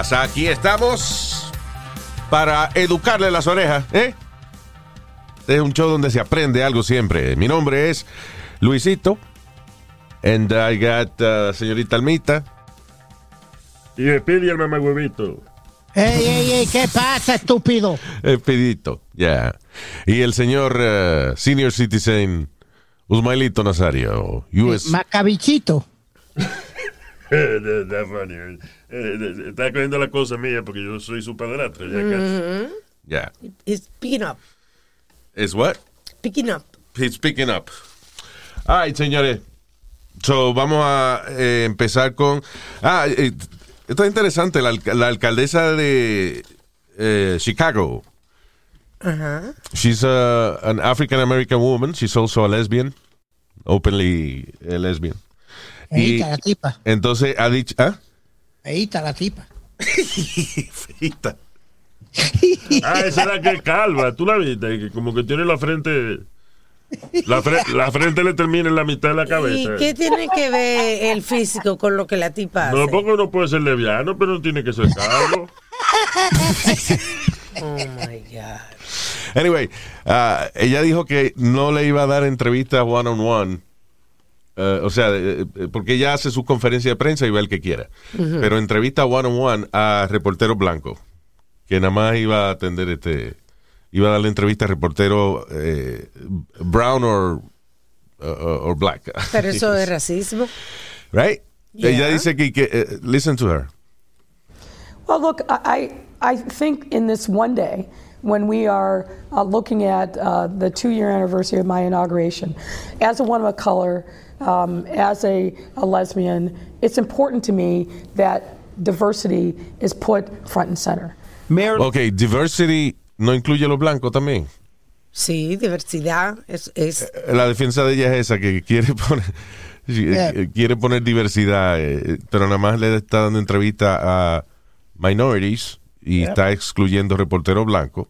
Aquí estamos para educarle las orejas, ¿eh? Este es un show donde se aprende algo siempre. Mi nombre es Luisito. And I got uh, señorita Almita. Y me pide el mamagüevito. Ey, ey, ey, ¿qué pasa, estúpido? Pedito, ya. Y el señor uh, senior citizen Usmailito Nazario. US. Macabichito. That's funny. Eh, eh, Está cogiendo la cosa mía porque yo soy su padrastro. Ya casi. Ya. It's picking up. ¿Es what? Picking up. He's picking up. All right, señores. So, vamos a eh, empezar con. Ah, eh, esto es interesante. La, alca- la alcaldesa de eh, Chicago. Ajá. She's a, an African American woman. She's also a lesbian. Openly a lesbian. Ahí Y está la tipa. entonces ha dicho. ¿Ah? Ahí está la tipa. Feita. Ah, esa es la que es calva. Tú la viste, que como que tiene la frente. La, fre- la frente le termina en la mitad de la ¿Y cabeza. qué tiene que ver el físico con lo que la tipa hace? No, porque uno puede ser lesbiano, pero no tiene que ser calvo. Oh my God. Anyway, ah, ella dijo que no le iba a dar entrevistas one on one. Eh, o sea, eh, eh, porque ella hace su conferencia de prensa y va el que quiera. Pero entrevista one on one a reportero blanco, que nada más iba a atender este, iba a darle entrevista a reportero eh, brown or, uh, or black. Pero eso es racismo. right? Yeah. Ella dice que, que listen to her. Well, look, I, I I think in this one day, when we are uh, looking at uh, the two year anniversary of my inauguration, as a woman of color, um, as a, a lesbian, it's important to me that diversity is put front and center. Mayor, Ok, diversity no incluye los blancos también. Sí, diversidad es, es La defensa de ella es esa, que quiere poner, sí, Yeah. eh, quiere poner diversidad, eh, pero nada más le está dando entrevista a minorities y está excluyendo reporteros blancos.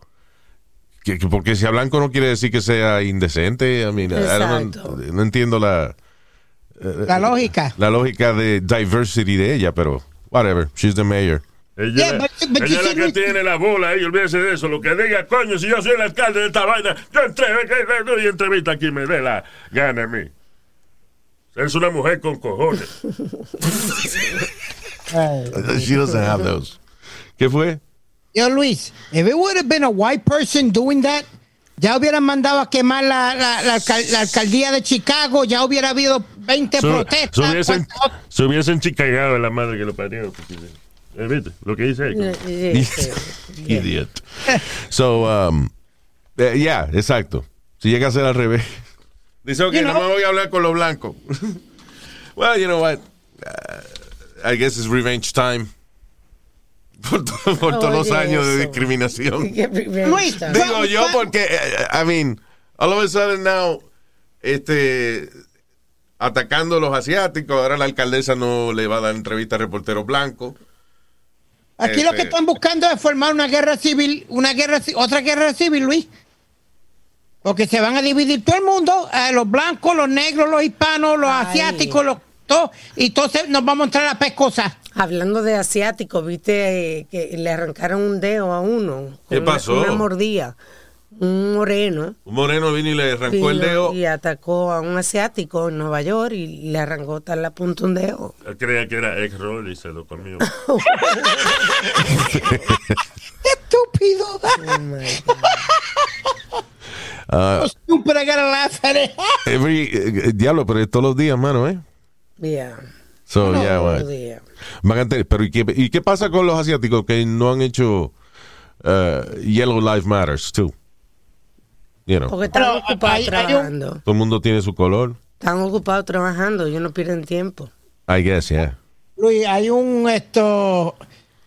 Que, que porque sea blanco no quiere decir que sea indecente. I mean, I don't- Exacto. no entiendo la, la lógica. la lógica de diversity de ella, pero whatever, she's the mayor. Ella, Yeah, but- but ella es la que tiene la bola ahí, olvídese de eso. Lo que diga, coño, si yo soy el alcalde de esta vaina, yo entré, que doy entrevista aquí, me dé la gana a mí. Es una mujer con cojones. She doesn't have those. ¿Qué fue? Yo, Luis, if it would have been a white person doing that, ya hubieran mandado a quemar la, la, la, alcal- la alcaldía de Chicago, ya hubiera habido 20 Se- protestas. Se hubiesen, cuánto- se hubiesen chicagado en la madre que lo parió. porque- eh, ¿Viste? Lo que dice ahí. eh, este, Idiot. So, um, eh, yeah, exacto. Si llega a ser al revés. Dice, ok, You no me voy a hablar con los blancos. well, you know what? Uh, I guess it's revenge time. Por, to- por todos los años de discriminación. Luis. Digo yo porque, eh, I mean, all of a sudden now, este, atacando a los asiáticos, ahora la alcaldesa no le va a dar entrevista a reportero blanco. Aquí lo Este- que están buscando es formar una guerra civil, una guerra, otra guerra civil, Luis. Porque se van a dividir todo el mundo, eh, los blancos, los negros, los hispanos, los Ay. asiáticos, los y entonces nos vamos a entrar a pescosas. Hablando de asiático, viste eh, que le arrancaron un dedo a uno. ¿Qué una- pasó? Una, mordida. Un moreno. Un moreno vino y le arrancó el dedo. Y atacó a un asiático en Nueva York y le arrancó tal la punta un dedo. Creía que era ex roll y se lo comió. Estúpido. Oh my God. Stupid, I gotta laugh at it. every- eh, diablo, pero todos los días, mano, ¿eh? Yeah. So, yeah, bueno. pero ¿y qué, ¿y qué pasa con los asiáticos que no han hecho uh, Yellow Lives Matters, too? You know, Porque están Pero, ocupados hay- hay un- trabajando. todo el mundo tiene su color. Están ocupados trabajando, ellos no pierden tiempo. I guess, yeah. Luis, hay un esto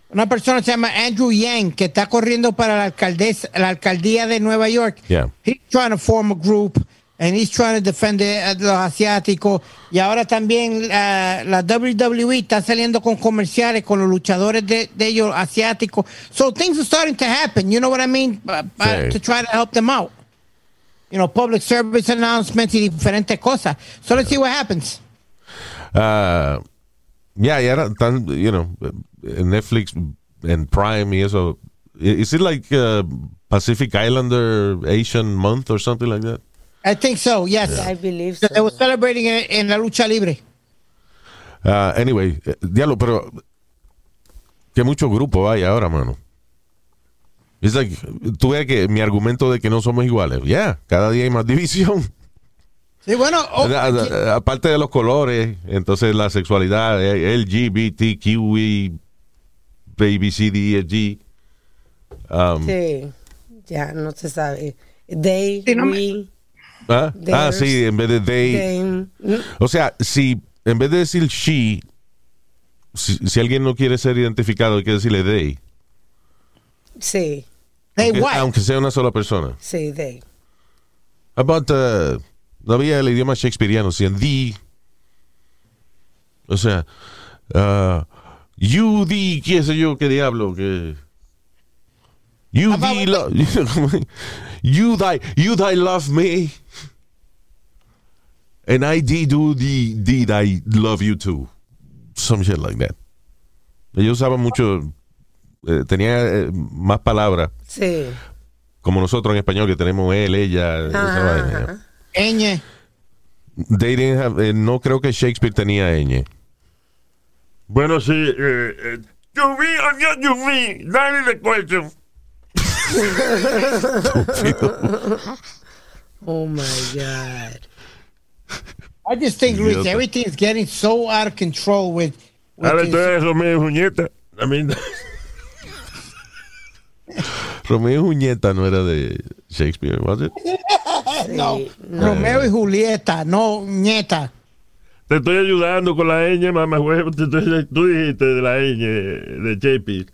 una persona que se llama Andrew Yang que está corriendo para la alcaldesa, la alcaldía de Nueva York. Yeah. He's trying to form a group and he's trying to defend a los asiáticos y ahora también ah, la WWE está saliendo con comerciales con los luchadores de, de ellos asiáticos. So things are starting to happen, you know what I mean? Uh, uh, to try to help them out. You know, public service announcements y diferentes cosas. So let's see what happens. Ah, yeah, tan, you know, Netflix, and Prime y eso. Is it like uh, Pacific Islander Asian Month or something like that? I think so, yes. I believe They were so. celebrating en, en la lucha libre. Ah, anyway, eh, diablo, pero que muchos grupos hay ahora, mano. It's like, tú ves que mi argumento de que no somos iguales, ya, cada día hay más división. Sí, bueno, oh, A- a- Aparte de los colores, entonces la sexualidad, eh, LGBTQI, Baby C, D, E, G. Um, Sí, ya no se sabe. They, Sí, no me- we, ¿ah? Ah, sí, en vez de they. Mm, O sea, si en vez de decir she, si, si alguien no quiere ser identificado, hay que decirle they. Sí, they aunque, what? aunque sea una sola persona. sí, they. About, uh, no había el idioma shakespeariano, sino the. O sea, uh, you, the, qué sé yo, qué diablo, que. You, How the, about- lo- you, thy, you, thy love me. And I did do the, did I love you too. Some shit like that. Ellos usaban mucho, eh, tenía eh, más palabras, Sí. como nosotros en español, que tenemos él, ella, esa vaina. Ñ. They didn't have- eh, no creo que Shakespeare tenía ñ. Bueno, sí. Eh, eh, you me or not you me. That is the question. Oh my God. I just think, Luis, Idiota. everything's getting so out of control with. with tú eres Romeo y Julieta. I mean, Romeo y Julieta no era de Shakespeare, was it? no, Romeo y Julieta, no nieta. te estoy ayudando con la ñ, mamá Tú dijiste de la ñ de JP.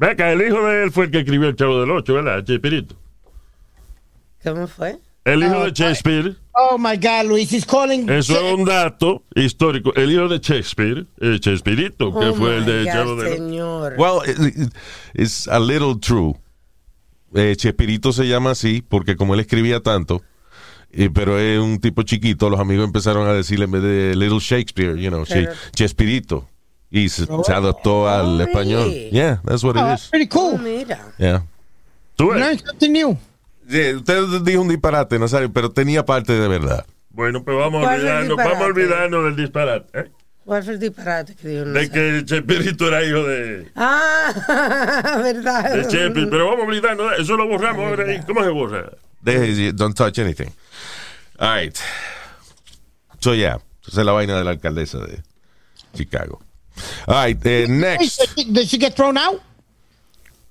Ve acá, el hijo de él fue el que escribió el Chavo del Ocho, ¿verdad? Chespirito. ¿Cómo fue? El hijo Oh, de Shakespeare. Oh my God, Luis, he's calling. Eso es un dato histórico. El hijo de Shakespeare, eh, Chespirito, que Oh fue el de God, Chavo del Ocho. señor. Well, it- it- it's a little true. Eh, Chespirito se llama así porque como él escribía tanto, eh, pero es un tipo chiquito, los amigos empezaron a decirle en vez de Little Shakespeare, you know, Pero- Che- Chespirito. Y se, se adaptó al Oh, español. really? Yeah, that's what Oh, it that's is. pretty Oh, cool. mira. Yeah. ¿Tú ves? Learn something new. Sí, usted dijo un disparate, Nazario, pero tenía parte de verdad. Bueno, pues vamos a ¿Cuál es el olvidarnos, vamos a disparate? olvidarnos del disparate. ¿eh? ¿Cuál fue el disparate que dio? De que Chespirito era hijo de, Ah, verdad. de Shakespeare. Pero vamos a olvidarnos de eso. lo borramos ahora ahí. ¿Cómo se borra? Deje, don't touch anything. All right. So, yeah. Esa es la vaina de la alcaldesa de Chicago. All right. eh, next. Does she, get thrown out?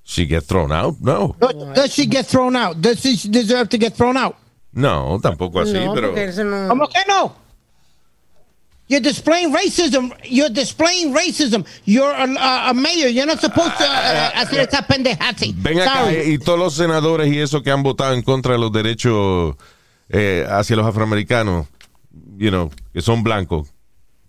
She get thrown out? No. Does, does she get thrown out? Does she deserve to get thrown out? No, tampoco así, no, pero. no... ¿Cómo que no? You're displaying racism. You're displaying racism. You're a, a- a mayor. You're not supposed to uh, hacer esa pendejada. Ven acá, Sorry. eh, y todos los senadores y eso que han votado en contra de los derechos eh, hacia los afroamericanos, you know, que son blancos.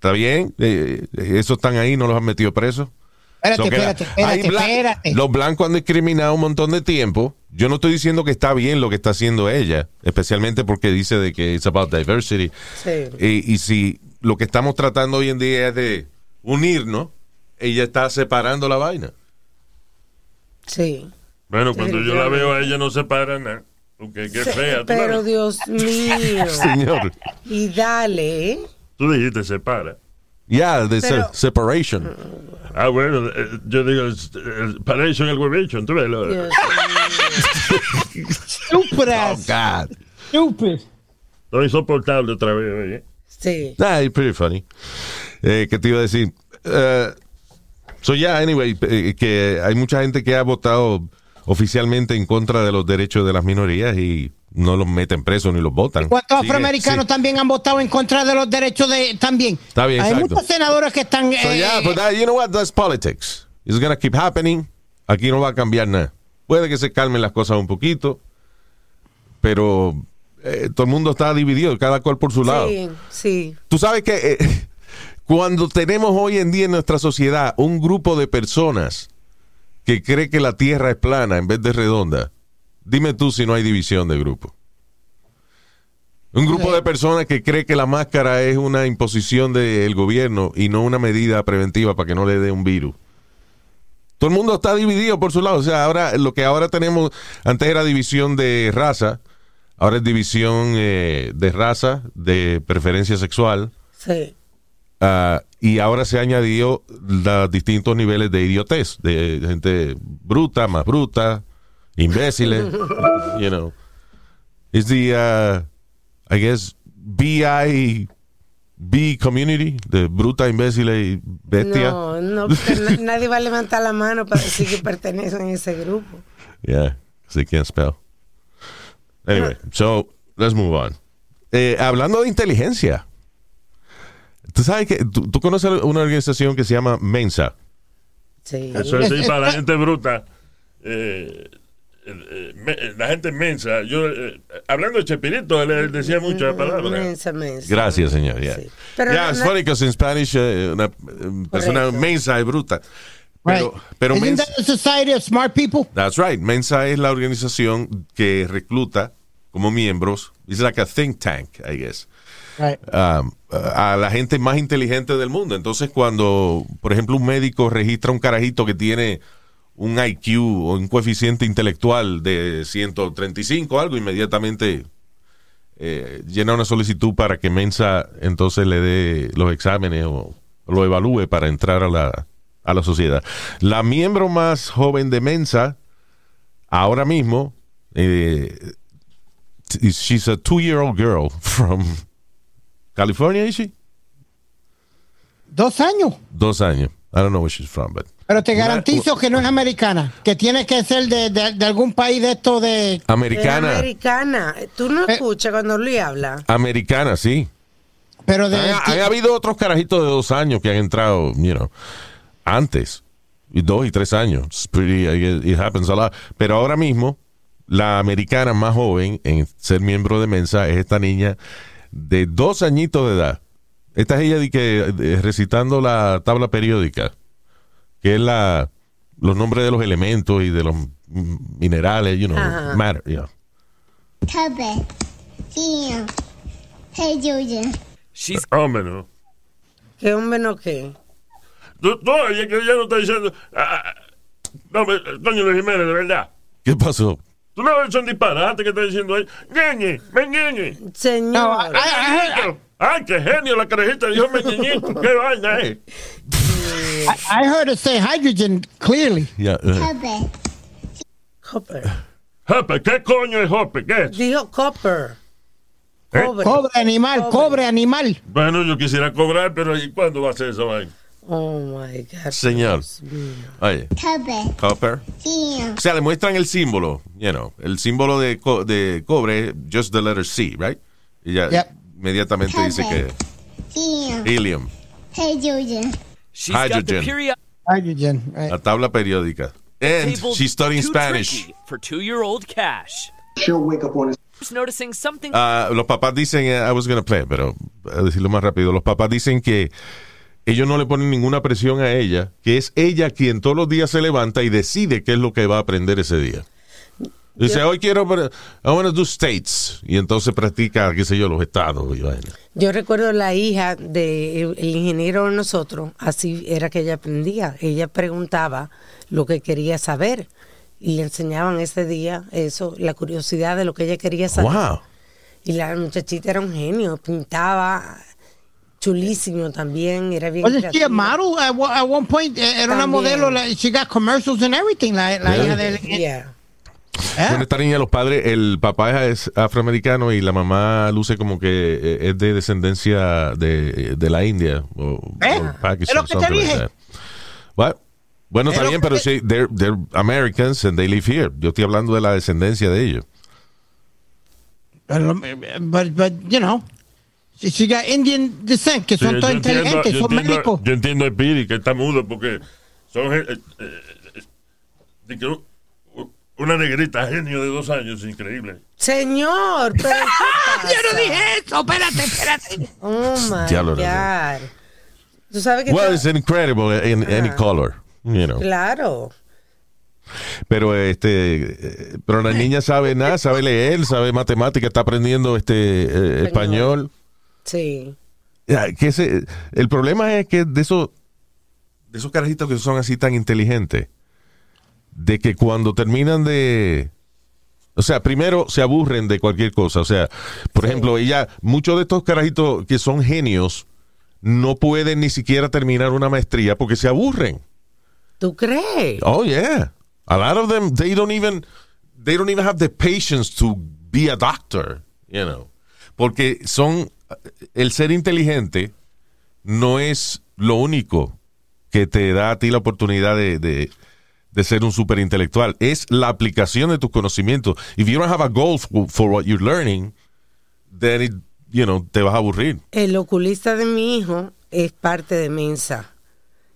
¿Está bien? Eh, eh, esos están ahí, no los han metido presos. Espérate, So espérate, espérate, blan- espérate. Los blancos han discriminado un montón de tiempo. Yo no estoy diciendo que está bien lo que está haciendo ella, especialmente porque dice de que it's about diversity. Sí. Y, y si lo que estamos tratando hoy en día es de unirnos, ella está separando la vaina. Sí. Bueno, cuando yo la veo a ella no se para nada. Porque qué fea. ¿Tú, la Pero? Dios mío. Señor. Y dale, ¿eh? Tú dijiste se para. Ya, de se- separation. Ah, bueno, eh, yo digo, es- el paration, el huevation, tú ves. lo- Dios Stupid Oh, ass. God. Stupid. Estoy insoportable otra vez, oye. Sí. Ah, it's pretty funny. Eh, ¿Qué te iba a decir? Eh, so, yeah, anyway, eh, que hay mucha gente que ha votado oficialmente en contra de los derechos de las minorías y no los meten presos ni los votan. ¿Cuántos Sigue, afroamericanos sí. también han votado en contra de los derechos de también? Está bien, Hay exacto. muchos senadores que están. So, eh, yeah, but that- you know what? That's politics. It's gonna keep happening. Aquí no va a cambiar nada. Puede que se calmen las cosas un poquito, pero eh, todo el mundo está dividido, cada cual por su lado. Sí, sí. Tú sabes que eh, cuando tenemos hoy en día en nuestra sociedad un grupo de personas que cree que la Tierra es plana en vez de redonda, dime tú si no hay división de grupo. Un grupo de personas que cree que la máscara es una imposición del gobierno y no una medida preventiva para que no le dé un virus. Todo el mundo está dividido por su lado. O sea, ahora lo que ahora tenemos, antes era división de raza, ahora es división eh, de raza, de preferencia sexual, Sí. ah, y ahora se añadió los distintos niveles de idiotez, de gente bruta, más bruta, imbéciles, you know. It's the, uh, I guess, BI, B community, de bruta, imbéciles y bestia. No, no, na- nadie va a levantar la mano para decir que pertenecen a ese grupo. Yeah, 'cause they can't spell. Anyway, so let's move on. Eh, hablando de inteligencia, tú sabes que tú, tú conoces una organización que se llama Mensa. Sí. Eso es sí, para la gente bruta. Eh, la gente inmensa. Yo, eh, hablando de Chespirito, él, él decía muchas palabras. Mensa, mensa. Gracias, señor. Yeah, Sí. Yeah no- it's no- funny because in Spanish eh, una eh, persona Correcto. mensa es bruta. Pero, right. pero Isn't Mensa, that a society of smart people? that's right. Mensa es la organización que recluta como miembros. It's like a think tank, I guess. Right. um, a la gente más inteligente del mundo. Entonces, cuando, por ejemplo, un médico registra un carajito que tiene un IQ o un coeficiente intelectual de 135 o algo, inmediatamente eh, llena una solicitud para que Mensa entonces le dé los exámenes o lo evalúe para entrar a la, a la sociedad. La miembro más joven de Mensa, ahora mismo, eh, she's a two-year-old girl from California, is she? Dos años. Dos años. I don't know where she's from, but Pero te garantizo que no es americana, que tiene que ser de, de- de algún país de esto de... Es americana. americana. Tú no Eh. escuchas cuando Luis habla. Americana, sí. Pero de... Han habido otros carajitos de dos años que han entrado, you know, antes. Y dos y tres años. It's pretty, it happens a lot. Pero ahora mismo, la americana más joven en ser miembro de Mensa es esta niña de dos añitos de edad. Esta es ella de que, de- recitando la tabla periódica, que es la, los nombres de los elementos y de los minerales, you know, Ajá. matter, you know. She's... Hombre, no. ¿Qué hombre no qué? No, ella, ella no está diciendo... Ah, ah, no, Doña Jiménez, de verdad. ¿Qué pasó? Tú no ves son disparate que está diciendo ahí. Ñeñe, me ñeñe. Señor. Ay, ay, ay, ay, qué genio la carajita. Dijo me ñeñito. Qué vaina es. I, I heard her say hydrogen clearly. Yeah. Uh-huh. Copper. Copper. ¿qué coño es Hoppe? ¿Qué? Dijo copper. ¿Eh? Cobre. Cobre animal, cobre. cobre. animal. Bueno, yo quisiera cobrar, pero ¿y cuándo va a ser esa vaina? Oh my God. Señor. Oye. Copper. Copper. Yeah. O sea, le muestran el símbolo, you know, el símbolo de, co de cobre, just the letter C, right? Y ya yep. inmediatamente dice que. Yeah. Helium. Helium. She's hydrogen. Got the hydrogen right. La tabla periódica. And she's studying Spanish. For two-year-old cash. She'll wake up one noticing something. Uh, los papás dicen, eh, I was going to play, pero a decirlo más rápido. Los papás dicen que ellos no le ponen ninguna presión a ella, que es ella quien todos los días se levanta y decide qué es lo que va a aprender ese día. Dice, hoy quiero, I want to do states. Y entonces practica, qué sé yo, los estados. y vaina. Yo recuerdo la hija del ingeniero de nosotros, así era que ella aprendía. Ella preguntaba lo que quería saber y le enseñaban ese día eso, la curiosidad de lo que ella quería saber. Wow. Y la muchachita era un genio, pintaba chulísimo también, era bien Wasn't she a model at, one- at one point? Eh, Era una También. modelo. la- she got commercials and everything. La, la Yeah. hija del... Yeah. ¿Eh? Bueno, esta niña, los padres, el papá es afroamericano y la mamá luce como que eh, es de descendencia de, de la India o, ¿Eh? o Pakistán, Es lo que te something like dije. Bueno, Es está bien, pero te- sí, they're, they're Americans and they live here. Yo estoy hablando de la descendencia de ellos. Pero, but, but, you know, she, she got Indian descent, que Sí, son todos inteligentes, son médicos. Yo entiendo a Piri que está mudo porque son eh, eh, eh, de que una negrita genio de dos años, increíble. Señor, pero ¿qué Yo no dije eso, espérate, espérate. Oh my Diablo, no, God. Tú sabes que. Well, it's incredible in any color, you know. Claro. Pero este, pero la niña sabe nada, sabe leer, sabe matemática, está aprendiendo este eh, español. Sí. Que ese- el problema es que de esos de esos carajitos que son así tan inteligentes, de que cuando terminan de o sea, primero se aburren de cualquier cosa. O sea, por ejemplo, ella, muchos de estos carajitos que son genios no pueden ni siquiera terminar una maestría porque se aburren. ¿Tú crees? Oh yeah. A lot of them they don't even they don't even have the patience to be a doctor, you know. Porque son el ser inteligente no es lo único que te da a ti la oportunidad de, de, de ser un superintelectual. Es la aplicación de tus conocimientos. If you don't have a goal for, for what you're learning, then it, you know, te vas a aburrir. El oculista de mi hijo es parte de Mensa.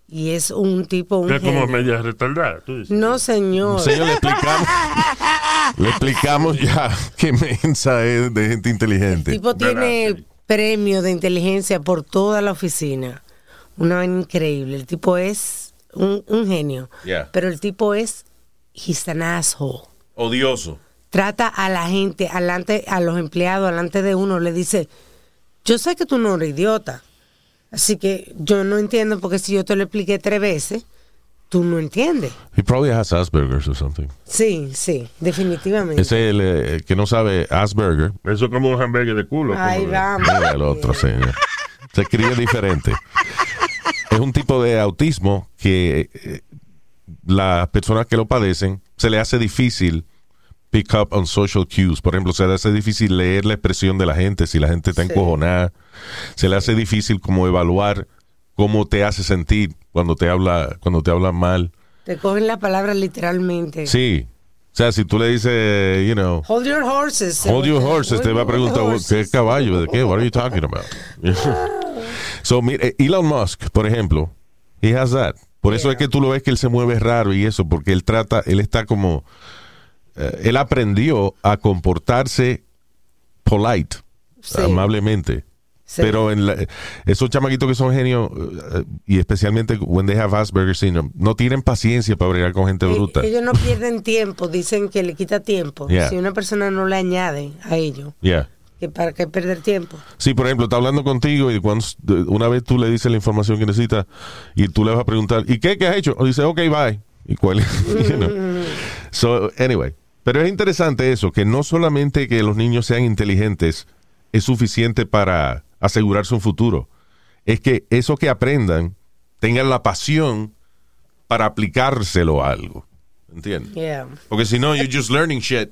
Y es un tipo, un Es como media retardada. tú dices. No, señor. Señor, le explicamos, le explicamos ya que Mensa es de gente El inteligente. tipo tiene premio de inteligencia por toda la oficina. Una increíble. El tipo es un, un genio. Yeah. Pero el tipo es, he's an asshole. Odioso. Trata a la gente, alante, a los empleados, delante de uno, le dice, yo sé que tú no eres idiota. Así que yo no entiendo porque si yo te lo expliqué tres veces, tú no entiendes. He probably has Asperger's or something. Sí, sí, definitivamente. Ese es el eh, que no sabe Asperger. Eso es como un hamburger de culo. Ahí vamos. Mira el otro, señor. Se escribe diferente. Es un tipo de autismo que eh, las personas que lo padecen se le hace difícil pick up on social cues. Por ejemplo, se le hace difícil leer la expresión de la gente, si la gente está Sí. encojonada. Se le hace difícil como evaluar cómo te hace sentir cuando te habla, cuando te hablan mal. Te cogen la palabra literalmente. Sí. O sea, si tú le dices, you know, Hold your horses. Hold your horses. Te va a preguntar, your ¿qué caballo? ¿De qué? What are you talking about? so, mire, Elon Musk, por ejemplo, he has that. Por eso es que tú lo ves que él se mueve raro y eso, porque él trata, él está como, eh, él aprendió a comportarse polite, Sí. amablemente. Sí. Pero en la- esos chamaquitos que son genios, eh, y especialmente when they have Asperger syndrome, no tienen paciencia para bregar con gente Eh, bruta. Ellos no pierden tiempo, dicen que le quita tiempo. Yeah. Si una persona no le añade a ellos, Yeah. Que para qué perder tiempo. Sí, por ejemplo, está hablando contigo y cuando una vez tú le dices la información que necesita y tú le vas a preguntar, ¿y qué, qué has hecho? O dice, ok, bye. ¿Y cuál? you know. So, anyway. Pero es interesante eso, que no solamente que los niños sean inteligentes es suficiente para asegurarse un futuro. Es que eso que aprendan tengan la pasión para aplicárselo a algo. ¿Entiendes? Yeah. Porque si no, you're just learning shit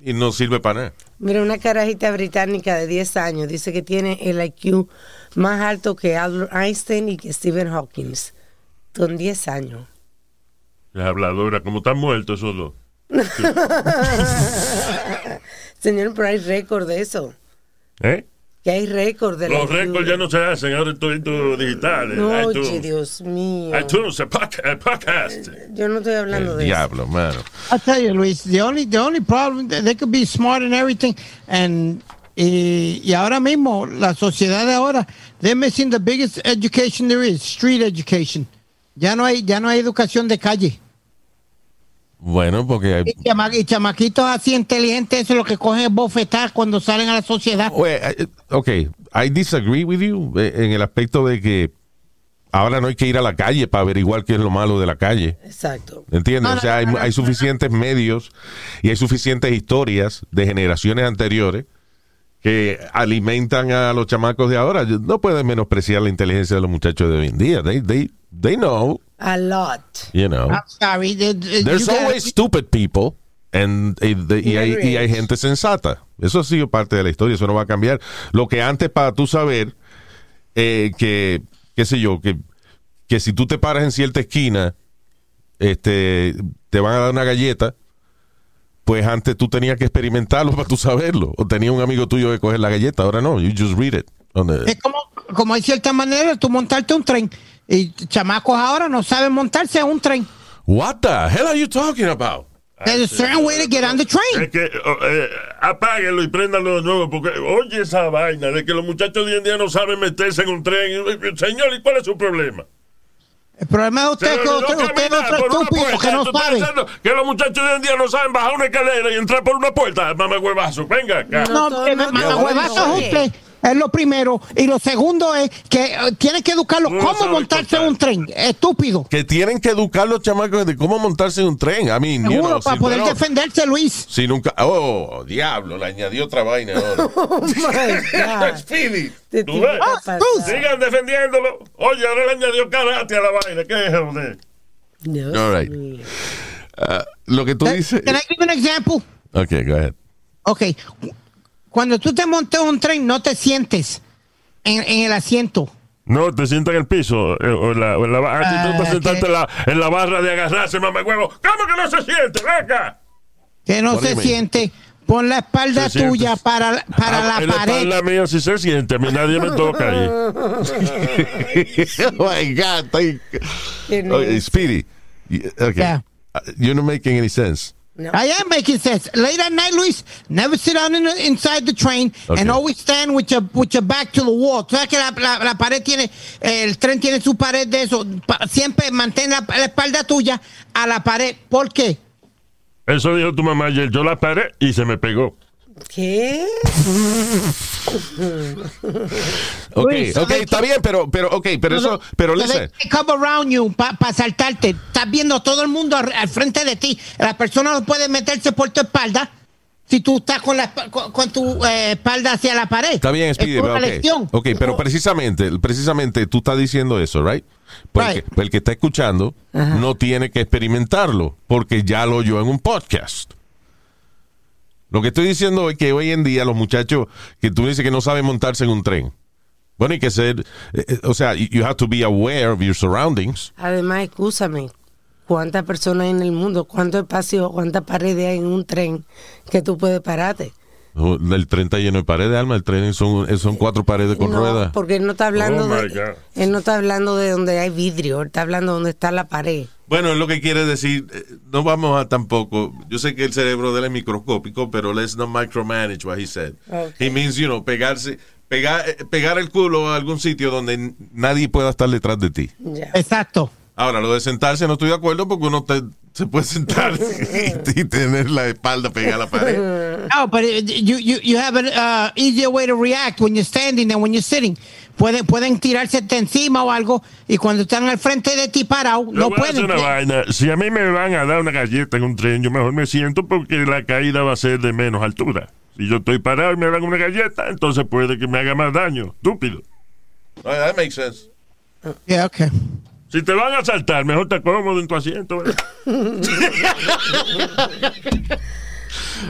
y no sirve para nada. Mira, una carajita británica de 10 años dice que tiene el IQ más alto que Albert Einstein y que Stephen Hawking. Con 10 años. Es habladora, como están muertos esos dos. Señor, pero hay récord de eso. ¿Eh? Que hay récord de Los récords ya no se hacen, ahora todo digital. en No, Dios mío. iTunes, podcast. Yo no estoy hablando El de diablo, mano. I'll tell you, Luis, the only, the only problem, they could be smart and everything, and y, y ahora mismo, la sociedad de ahora, they're missing the biggest education there is, street education. Ya no hay, ya no hay educación de calle. Bueno, porque hay, Y, chama- y chamaquitos así inteligentes, eso es lo que cogen bofetadas cuando salen a la sociedad. Well, eh, ok, I disagree with you eh, en el aspecto de que ahora no hay que ir a la calle para averiguar qué es lo malo de la calle. Exacto. ¿Entiendes? No, o sea, hay, no, no, hay no, suficientes medios y hay suficientes historias de generaciones anteriores que alimentan a los chamacos de ahora. No pueden menospreciar la inteligencia de los muchachos de hoy en día. They, they, they know, A lot. you know. I'm sorry. the- the- There's gotta- always stupid people and, y, de- y hay, y hay gente sensata. Eso ha sido parte de la historia, eso no va a cambiar. Lo que antes para tú saber eh, que, qué sé yo, que, que si tú te paras en cierta esquina, este, te van a dar una galleta, pues antes tú tenías que experimentarlo para tú saberlo. O tenía un amigo tuyo que coger la galleta. Ahora no, you just read it. the- Es como, como hay cierta manera tú montarte un tren. Y chamacos ahora no saben montarse a un tren. What the hell are you talking about? There's a certain way to get on the train. Es que oh, eh, apáguenlo y préndanlo de nuevo, porque oye esa vaina de que los muchachos de hoy en día no saben meterse en un tren. Señor, ¿y cuál es su problema? El problema de usted es que usted, usted es estúpido puerta. que no ¿Tú estás sabe. Que los muchachos de hoy en día no saben bajar una escalera y entrar por una puerta. Mamá huevazo, venga acá. No, sabe. huevazo es usted. Es lo primero. Y lo segundo es que eh, tiene que educarlos No cómo montarse en un tren. Estúpido. Que tienen que educar los chamacos de cómo montarse en un tren. I mean, you Seguro, know, para si, poder bueno, defenderse, Luis. si nunca. Oh, diablo, le añadió otra vaina ahora. Oh God. Speedy. ¿Tú ves? Ah. Sigan defendiéndolo. Oye, ahora le añadió karate a la vaina. ¿Qué es, joder? Dios All right. Ah, lo que tú dices. Can I give an example? Ok, go ahead. Ok. Cuando tú te montas un tren, no te sientes en, en el asiento. No, te sientas en el piso. eh, o en la, o en la, ah, Ah, tú te sentaste que- en la, en la barra de agarrarse, mamá huevo. ¿Cómo que no se siente? Venga. Que no se siente. Pon la espalda Se siente. tuya para, para Ah, la en pared. espalda mía sí se siente. A mí nadie me toca ahí. oh my God. estoy-. Speedy. Okay. Yeah. Uh, You're not making any sense. No. I am making sense. Late at night, Luis, never sit down in the- inside the train Okay. and always stand with your, with your back to the wall. Tú sabes que la, la- la pared tiene, el tren tiene su pared de eso. Pa- siempre mantén la, la espalda tuya a la pared. ¿Por qué? Eso dijo tu mamá ayer. Yo la paré y se me pegó. ¿Qué? Ok, ok, ¿sabes está bien, pero, pero, ok, pero eso, pero listen. they come around you para saltarte. Estás viendo todo el mundo al, al frente de ti. La persona no puede meterse por tu espalda si tú estás con, la, con, con tu eh, espalda hacia la pared. Está bien, Speedy, Es pero una ok. pero precisamente, precisamente tú estás diciendo eso, right? Porque Right. el que está escuchando no tiene que experimentarlo, porque ya lo oyó en un podcast. Lo que estoy diciendo es que hoy en día los muchachos que tú dices que no saben montarse en un tren, bueno, hay que ser, eh, eh, o sea, you have to be aware of your surroundings. Además, escúchame, ¿cuántas personas hay en el mundo? ¿Cuánto espacio, cuántas paredes hay en un tren que tú puedes pararte? El tren está lleno de paredes, Alma. El tren son, son cuatro paredes con no, ruedas. porque él no está hablando Oh, de, él no está hablando de donde hay vidrio, él está hablando de donde está la pared. Bueno, es lo que quiere decir, eh, no vamos a tampoco, yo sé que el cerebro de él es microscópico, pero let's not micromanage what he said. Okay. He means, you know, pegarse, pegar, eh, pegar el culo a algún sitio donde nadie pueda estar detrás de ti. Exacto. Ahora, lo de sentarse no estoy de acuerdo porque uno te- se puede sentar y, y tener la espalda pegada a la pared. No, but you, you, you have an uh, easier way to react when you're standing than when you're sitting. Pueden, pueden tirarse encima o algo y cuando están al frente de ti parado, no pueden. una vaina. Si a mí me van a dar una galleta en un tren, yo mejor me siento porque la caída va a ser de menos altura. Si yo estoy parado y me dan una galleta, entonces puede que me haga más daño. Estúpido. that makes sense. Yeah, okay. Si te van a saltar, mejor te cómodo en tu asiento.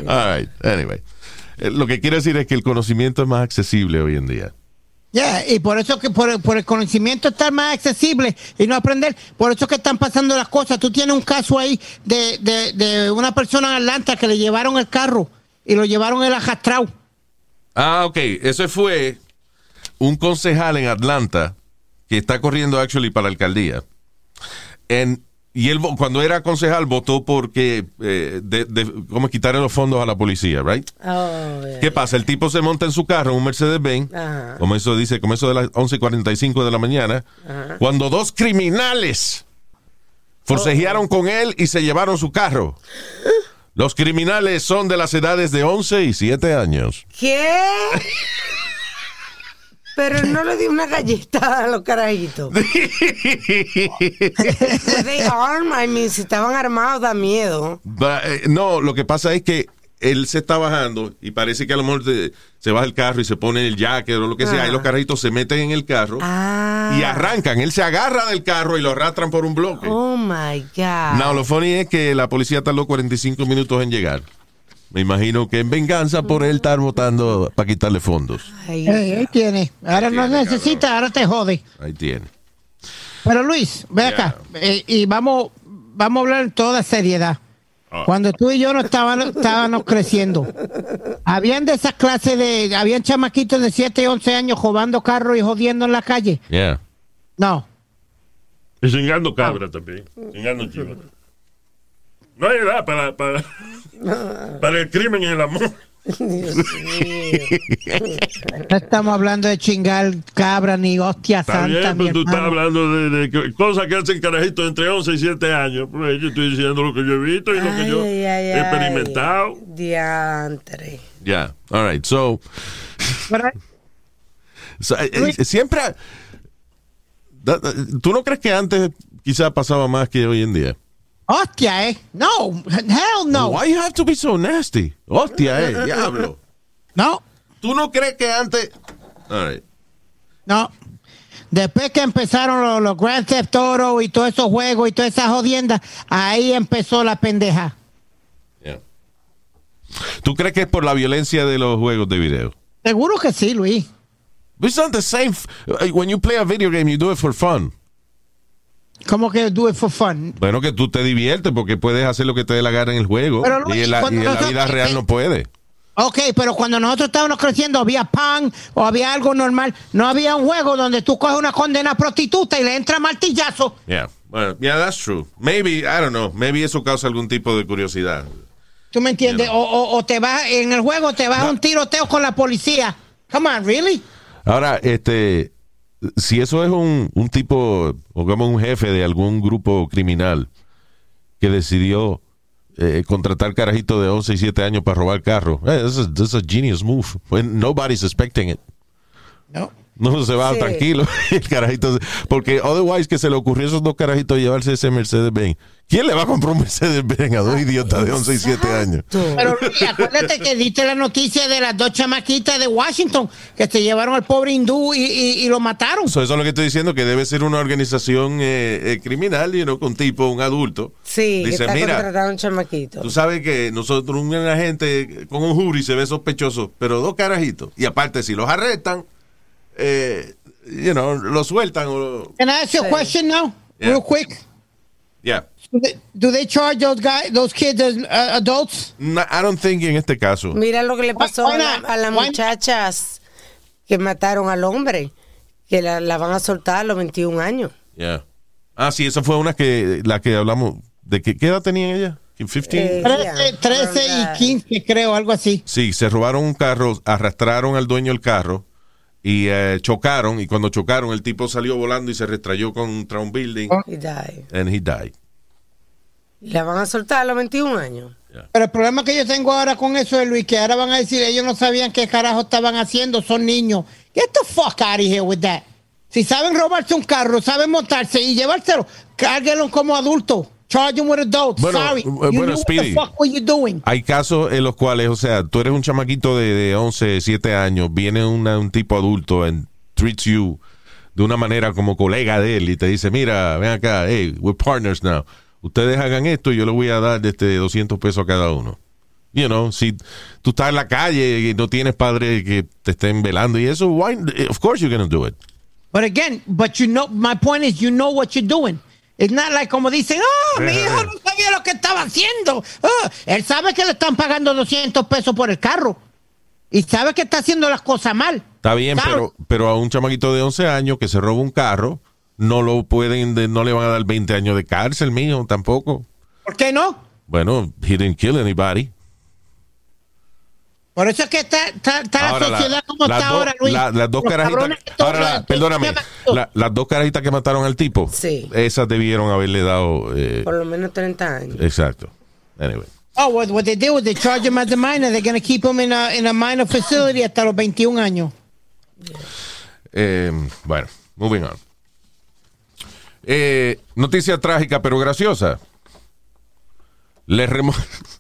All right, anyway. Eh, Lo que quiero decir es que el conocimiento es más accesible hoy en día. Yeah, y por eso que por, por el conocimiento estar más accesible y no aprender, por eso que están pasando las cosas. Tú tienes un caso ahí de, de, de una persona en Atlanta que le llevaron el carro y lo llevaron el ajastrao. Ah, ok. Ese fue un concejal en Atlanta que está corriendo actually para la alcaldía. En- y él, cuando era concejal, votó porque, eh, de, de- como quitarle los fondos a la policía, right? Oh, yeah. ¿Qué pasa? El tipo se monta en su carro, un Mercedes-Benz, Ajá. como eso dice, como eso de las 11.45 de la mañana, cuando dos criminales forcejearon con él y se llevaron su carro. Los criminales son de las edades de 11 y 7 años. ¿Qué? Pero no le dio una galleta a los carajitos. Were they? I mean, si estaban armados da miedo. Ba- eh, no, lo que pasa es que él se está bajando y parece que a lo mejor se, se baja el carro y se pone el jacket o lo que sea, Ah. y los carritos se meten en el carro Ah. y arrancan. Él se agarra del carro y lo arrastran por un bloque. Oh my God. No, lo funny es que la policía tardó 45 minutos en llegar. Me imagino que en venganza por él estar votando para quitarle fondos. Eh, ahí tiene. Ahora no tiene, necesita, ahora te jode. Ahí tiene. Pero Luis, ve acá. eh, y vamos, vamos a hablar en toda seriedad. Cuando tú y yo no estábamos, estábamos creciendo, habían de esas clases de, habían chamaquitos de 7 y 11 años robando carros y jodiendo en la calle. Yeah. No. Y cingando cabra también. Cingando chivas. No hay edad para, para, para el crimen y el amor. No estamos hablando de chingar cabra ni hostia Está santa, bien, tú estás hablando de, de cosas que hacen carajitos entre 11 y 7 años. Pues yo estoy diciendo lo que yo he visto y lo que yo Ay, ay, he ay. experimentado. Diantre. Yeah. All right. So, so, eh, eh, siempre. da- da- ¿Tú no crees que antes quizá pasaba más que hoy en día? Hostia, eh. No, hell no. Why you have to be so nasty? Hostia, eh, diablo. No, ¿Tú no crees que antes. All right. no. Después que empezaron los, los Grand Theft Auto y todos esos juegos y todas esas jodiendas, ahí empezó la pendeja. Yeah. ¿Tú crees que es por la violencia de los juegos de video? Seguro que sí, Luis. It's not the same. When you play a video game, you do it for fun. ¿Cómo que do it for fun? Bueno, que tú te diviertes porque puedes hacer lo que te dé la gana en el juego. Pero, y en la, cuando y en la nosotros- vida real no puede. Ok, pero cuando nosotros estábamos creciendo había pan o había algo normal. No había un juego donde tú coges una condena prostituta y le entra martillazo. Yeah. Well, yeah, that's true. Maybe, I don't know. Maybe eso causa algún tipo de curiosidad. ¿Tú me entiendes? O, o- o te vas en el juego, te vas a un tiroteo con la policía. Come on, really? Ahora, este, si eso es un, un tipo, pongamos un jefe de algún grupo criminal que decidió eh, contratar carajito de 11 y 7 años para robar carro, eh, this, is, a genius move. When nobody's expecting it. No. No se va Sí. tranquilo. El carajito, porque otherwise que se le ocurrió a esos dos carajitos llevarse ese Mercedes-Benz. ¿Quién le va a comprar un Mercedes-Benz a dos idiotas de 11 y 7 años? Pero Luis, acuérdate que diste la noticia de las dos chamaquitas de Washington que se llevaron al pobre hindú y, y- y lo mataron. So, eso es lo que estoy diciendo, que debe ser una organización eh, eh, criminal, y no con tipo, un adulto. Sí, que Dice, está mira, contratado un chamaquito. Tú sabes que nosotros, un agente con un jury se ve sospechoso, pero dos carajitos. Y aparte, si los arrestan, eh, you know, los sueltan. O, Can I ask you a question now? Yeah. Real quick. yeah. Do they, do they charge those guys, those kids as uh, adults? No, I don't think en este caso. Mira lo que le pasó Why a, la- a las Why not? muchachas que mataron al hombre, que la, la van a soltar a los 21 años. Yeah. Ah, sí, esa fue una que, la que hablamos. ¿De qué, qué edad tenían ella? ¿15? Eh, 13, Yeah, 13 around y 15, creo, algo así. Sí, se robaron un carro, arrastraron al dueño del carro y eh, chocaron. Y cuando chocaron, el tipo salió volando y se restrayó contra un building. Oh. Y die. And he died. Y la van a soltar a los 21 años. Pero el problema que yo tengo ahora con eso es, Luis, que ahora van a decir, ellos no sabían qué carajo estaban haciendo, son niños. Get the fuck out of here with that. Si saben robarse un carro, saben montarse y llevárselo, cárguenlo como adultos. Charge them with adults. Bueno, Sorry. eh, You bueno, knew what the fuck were you doing? Hay casos en los cuales, o sea, tú eres un chamaquito de, de 11, 7 años, viene una- un tipo adulto and treats you de una manera como colega de él y te dice, mira, ven acá, hey, we're partners now. Ustedes hagan esto y yo le voy a dar este 200 pesos a cada uno. You know, si tú estás en la calle y no tienes padres que te estén velando y eso, why, of course you're going to do it. But again, but you know, my point is, you know what you're doing. It's not like como dicen, oh, mi hijo no sabía lo que estaba haciendo. Ah, él sabe que le están pagando 200 pesos por el carro. Y sabe que está haciendo las cosas mal. Está bien, pero, pero a un chamaquito de 11 años que se roba un carro, no lo pueden, de- no le van a dar 20 años de cárcel, mío, tampoco. ¿Por qué no? Bueno, he didn't kill anybody. Por eso es que está, está- está Ahora, la sociedad como las está do- ahora, Luis. la- las dos Los carajitas. Ahora, la- perdóname. la- las dos carajitas que mataron al tipo. Sí. Esas debieron haberle dado. eh, Por lo menos 30 años. exacto. Anyway. Oh, what, what they do is they charge him as a minor. They're going to keep him in a, in a minor facility hasta los 21 años. Eh, bueno, moving on. Eh, noticia trágica pero graciosa. Le, remo-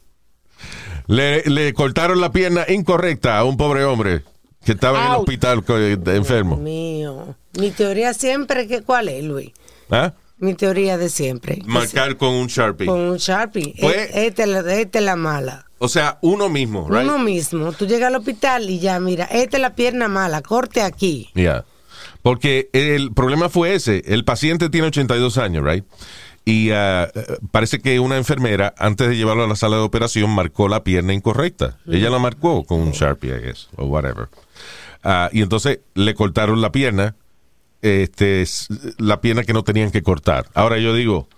le, le cortaron la pierna incorrecta a un pobre hombre que estaba en el hospital eh, enfermo. Mío. Mi teoría siempre, que, ¿cuál es, Luis? ¿Ah? Mi teoría de siempre. Marcar con un Sharpie. Con un Sharpie. Pues- E- Esta es la, esta es la mala. O sea, uno mismo, right? Uno mismo. Tú llegas al hospital y ya, mira, esta es la pierna mala, corte aquí. Yeah. Porque el problema fue ese. El paciente tiene 82 años, right? Y eh, parece que una enfermera, antes de llevarlo a la sala de operación, marcó la pierna incorrecta. Ella la marcó con un Sharpie, I guess, o whatever. Ah, y entonces le cortaron la pierna, este, la pierna que no tenían que cortar. Ahora yo digo,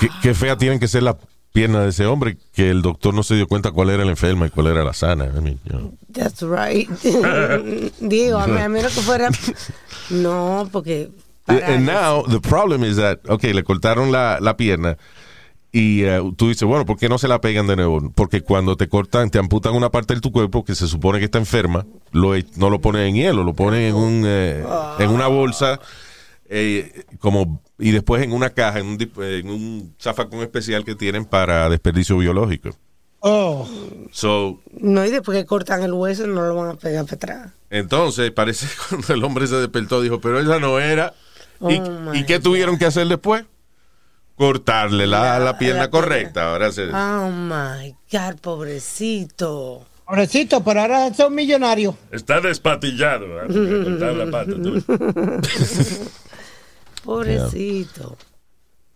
¿qué, qué fea tienen que ser las piernas de ese hombre que el doctor no se dio cuenta cuál era la enferma y cuál era la sana. I mean, you know. That's right. Digo, a menos que fuera. No, porque. Para- And now the problem is that, ok, le cortaron la, la pierna y eh, tú dices, bueno, ¿por qué no se la pegan de nuevo? Porque cuando te cortan, te amputan una parte de tu cuerpo que se supone que está enferma, lo, e- no lo ponen en hielo, lo ponen en, un, eh, en una bolsa eh, como y después en una caja, en un, en un zafacón especial que tienen para desperdicio biológico. Oh. So, No, y después que cortan el hueso, no lo van a pegar para atrás. Entonces, parece que cuando el hombre se despertó, dijo, pero esa no era. ¿Y, Oh, ¿y qué tuvieron que hacer después? Cortarle la, la pierna la correcta. Ahora se... Oh my God, pobrecito. Pobrecito, pero ahora son millonarios. Está despatillado. ¿eh? La pata, tú. Pobrecito.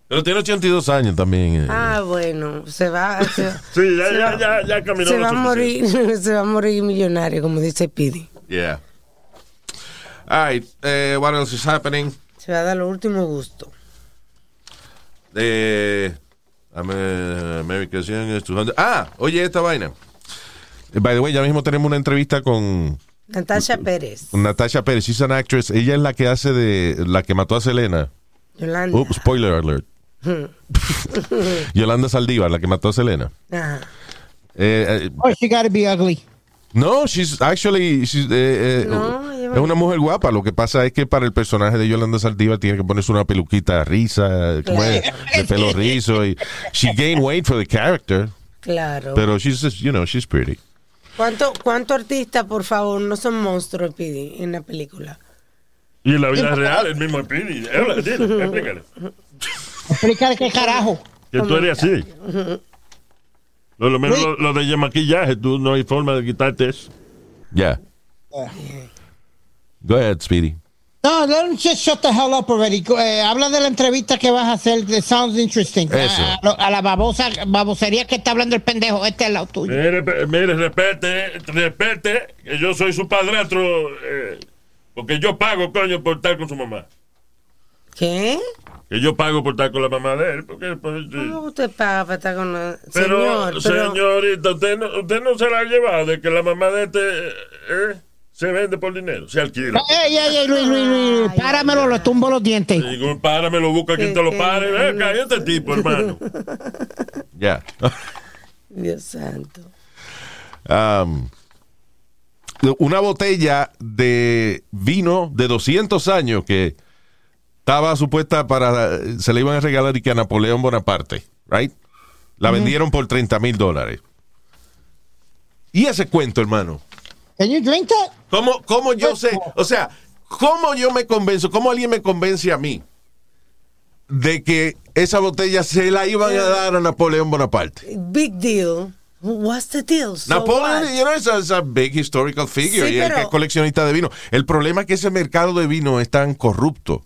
Pero tiene 82 años también. eh. Ah, bueno, se va. Se, Sí, ya, se ya, va- ya, ya caminó se va a morir, se va a morir millonario, como dice Pidi. Yeah. All right. eh, what else is happening? Se va a dar lo último gusto. Amer- America's Youngest 200. Ah, oye, esta vaina. By the way, ya mismo tenemos una entrevista con Natasha Pérez, Natasha Pérez. She's an actress. Ella es la que hace de la que mató a Selena. Yolanda. Oops, spoiler alert. Yolanda Saldívar, la que mató a Selena. Ajá. Eh, eh, Oh, she gotta be ugly. No, she's actually she's, eh, eh, No, ella es una mujer guapa. Lo que pasa es que para el personaje de Yolanda Saldívar tiene que ponerse una peluquita risa, como es, de pelo rizo. Y she gained weight for the character, Claro. pero she's just, you know, she's pretty. ¿Cuánto, ¿Cuánto artistas, por favor, no son monstruos, Pidi, en la película? Y en la vida real, el mismo Pidi. Explícale. Explícale qué carajo. Que tú eres así. Lo, lo menos lo, lo de maquillaje, tú no hay forma de quitarte eso. Yeah. Go ahead, Speedy. No, him just shut the hell up already. Go- eh, habla de la entrevista que vas a hacer. That sounds interesting. Eso. A, a- a la babosa, babosería que está hablando el pendejo. Este es el lado tuyo. Mire, mire, respete, respete, que yo soy su padrastro, eh, porque yo pago, coño, por estar con su mamá. ¿Qué? Que yo pago por estar con la mamá de él. Porque, pues. ¿Cómo usted paga para estar con la... Pero, Señor, pero... señorita, usted no, usted no se la ha llevado de que la mamá de este eh, se vende por dinero, se alquila. Ey, ey, ey, Luis, Luis, Luis. Ay, Páramelo, le tumbo los dientes. Digo, párame, lo busca quien te lo pare. Venga, este tipo, hermano. Yeah. Dios santo. Um, una botella de vino de 200 años que estaba supuesta para. Se le iban a regalar y que a Napoleón Bonaparte, right? La vendieron por 30 mil dólares. Y ese cuento, hermano. Can you drink that? ¿Cómo, ¿Cómo yo sé? O sea, ¿cómo yo me convenzo? ¿Cómo alguien me convence a mí de que esa botella se la iban a dar a Napoleón Bonaparte? Big deal. What's the deal? So Napoleon, what? you know, a, big historical figure Sí, y el pero- es coleccionista de vino. El problema es que ese mercado de vino es tan corrupto.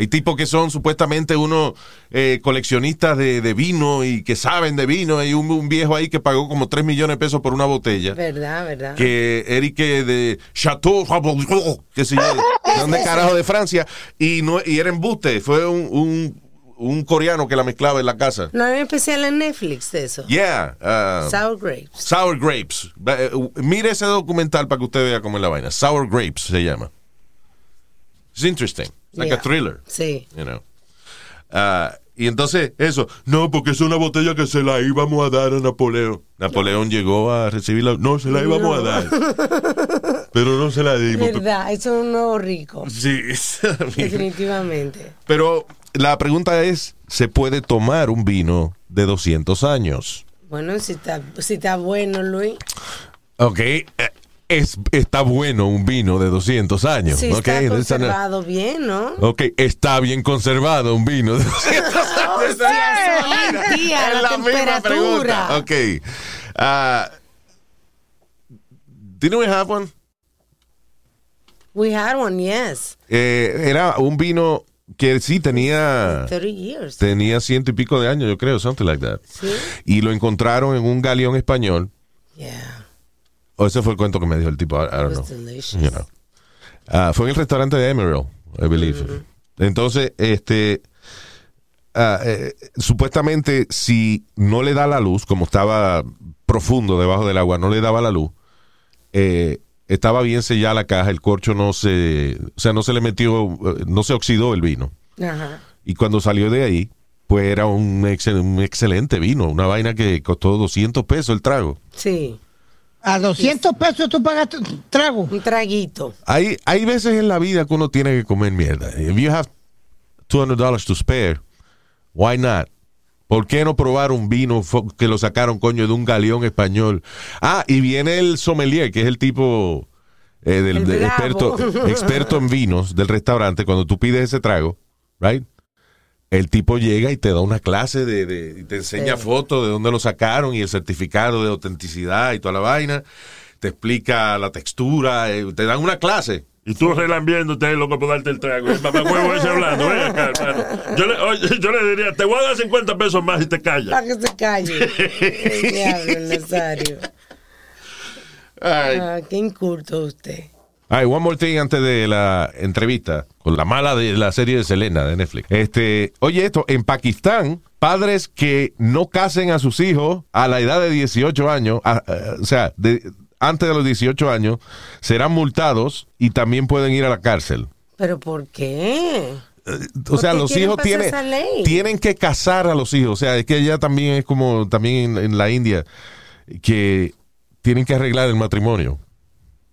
Hay tipos que son supuestamente unos eh, coleccionistas de, de vino y que saben de vino. Hay un, un viejo ahí que pagó como 3 millones de pesos por una botella. Verdad, verdad. Que Eric eh, de Chateau, que de dónde carajo de Francia, y no y era embuste. Fue un, un, un coreano que la mezclaba en la casa. No hay especial en Netflix de eso. Yeah. uh, Sour grapes. Sour Grapes. Eh, Mire ese documental para que usted vea cómo es la vaina. Sour Grapes se llama. It's interesting. It's like a thriller, Sí. you know. Ah, y entonces, eso. No, porque es una botella que se la íbamos a dar a Napoleón. Napoleón llegó a recibirla. No, se la íbamos a dar. Pero no se la dimos. Verdad, eso es un nuevo rico. Sí. Definitivamente. Pero la pregunta es, ¿se puede tomar un vino de 200 años? Bueno, si está, si está bueno, Luis. Ok, eh, es, está bueno un vino de 200 años. Si ok, está conservado bien, ¿no? ok, está bien conservado un vino de 200 años. Hoy día, Es la, la misma pregunta. Ok. ah, didn't we have one? We had one, yes. Eh, era un vino que sí tenía 30 years. tenía ciento y pico de años, yo creo, something like that. Sí. Y lo encontraron en un galeón español. Yeah. O ese fue el cuento que me dijo el tipo, I, I don't It was know. delicious. You know. Ah, fue en el restaurante de Emerald, I believe. Entonces, este, ah, eh, supuestamente, si no le da la luz, como estaba profundo debajo del agua, no le daba la luz, eh, estaba bien sellada la caja, el corcho no se, o sea, no se le metió, eh, no se oxidó el vino. Ajá. Y cuando salió de ahí, pues era un, excel- un excelente vino, una vaina que costó 200 pesos el trago. Sí. A 200 pesos tú pagaste un trago. Un traguito. Hay, hay veces en la vida que uno tiene que comer mierda. If you have $200 to spare, why not? ¿Por qué no probar un vino que lo sacaron, coño, de un galeón español? Ah, y viene el sommelier, que es el tipo eh, del, El de- bravo. experto, experto en vinos del restaurante. Cuando tú pides ese trago, right? El tipo llega y te da una clase de, de- y te enseña Sí. fotos de dónde lo sacaron y el certificado de autenticidad y toda la vaina. Te explica la textura, eh, te dan una clase. Y tú relambiéndote loco, por darte el trago. El mamá huevo ese hablando. Ven acá, hermano. Yo le, oye, yo le diría, te voy a dar 50 pesos más y te callas. Para que se calle. Diablo, Nazario. Ah, qué inculto usted. Ay, one more thing antes de la entrevista con la mala de la serie de Selena de Netflix. Este, oye esto, en Pakistán, padres que no casen a sus hijos a la edad de 18 años, a- a- o sea, de- antes de los 18 años, serán multados y también pueden ir a la cárcel. ¿Pero por qué? O sea, los hijos tienen, tienen que casar a los hijos. O sea, es que ya también es como también en, en la India que tienen que arreglar el matrimonio.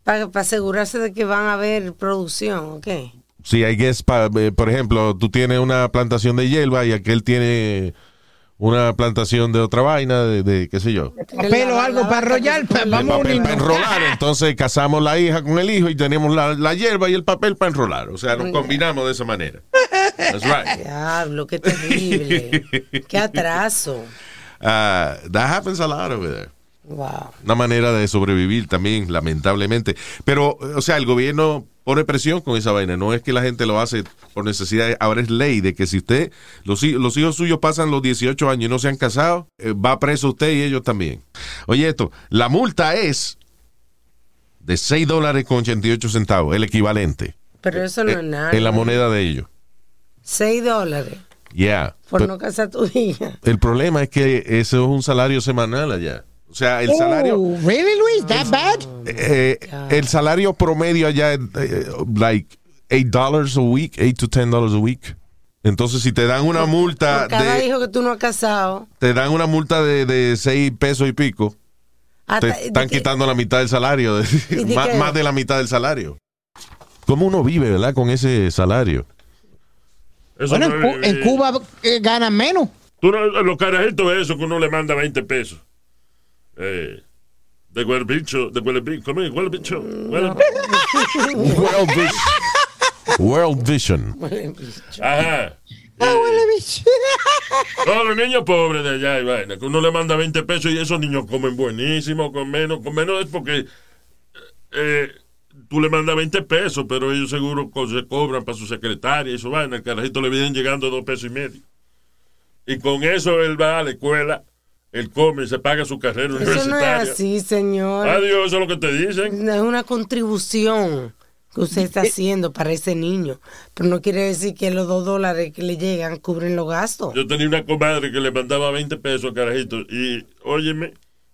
Para asegurarse de que van a haber producción, ¿ok? Sí, guess, pa- eh, por ejemplo, tú tienes una plantación de hierba y aquel tiene una plantación de otra vaina, de, de qué sé yo, Papel o algo para enrollar. pa- de Vamos a papel para enrolar. Entonces casamos la hija con el hijo y tenemos la, la hierba y el papel para enrolar. O sea, nos combinamos de esa manera. That's right. Diablo, qué terrible. qué atraso. Uh, that happens a lot over there. Wow. Una manera de sobrevivir también, lamentablemente. Pero, o sea, el gobierno pone presión con esa vaina. No es que la gente lo hace por necesidad. Ahora es ley de que si usted, los, los hijos suyos pasan los 18 años y no se han casado, eh, va preso usted y ellos también. Oye, esto, la multa es de 6 dólares con 88 centavos, el equivalente. Pero eso no eh, es nada. En la moneda de ellos. 6 dólares Yeah. por no casar tu hija. el problema es que eso es un salario semanal allá. O sea, el salario... Oh, really, Luis? That bad? Eh, el salario promedio allá es eh, like 8 dollars a week, 8 to 10 dollars a week. Entonces, si te dan una multa Por cada de, hijo que tú no has casado. te dan una multa de, de 6 pesos y pico, hasta- te están que- quitando la mitad del salario, ¿Y de más, más de la mitad del salario. ¿Cómo uno vive, verdad, con ese salario? Eso Bueno, no en, en Cuba eh, ganan menos. Tú no, los carajitos eso que uno le manda 20 pesos. Eh, de huele bicho, de huele bicho, ¿cómo es? Huele bicho. huele- World Vision. World Vision. Ajá. Ah, huele bicho. Todos los niños pobres de allá y vaina, que uno le manda 20 pesos y esos niños comen buenísimo, con menos, con menos es porque eh, tú le mandas 20 pesos, pero ellos seguro co- se cobran para su secretaria y su vaina, el carajito le vienen llegando dos pesos y medio. Y con eso él va a la escuela, él come, se paga su carrera Eso no universitaria. es así, señor. Adiós, eso es lo que te dicen. Es una contribución que usted está haciendo para ese niño. Pero no quiere decir que los dos dólares que le llegan cubren los gastos. Yo tenía una comadre que le mandaba 20 pesos al carajito y, óyeme,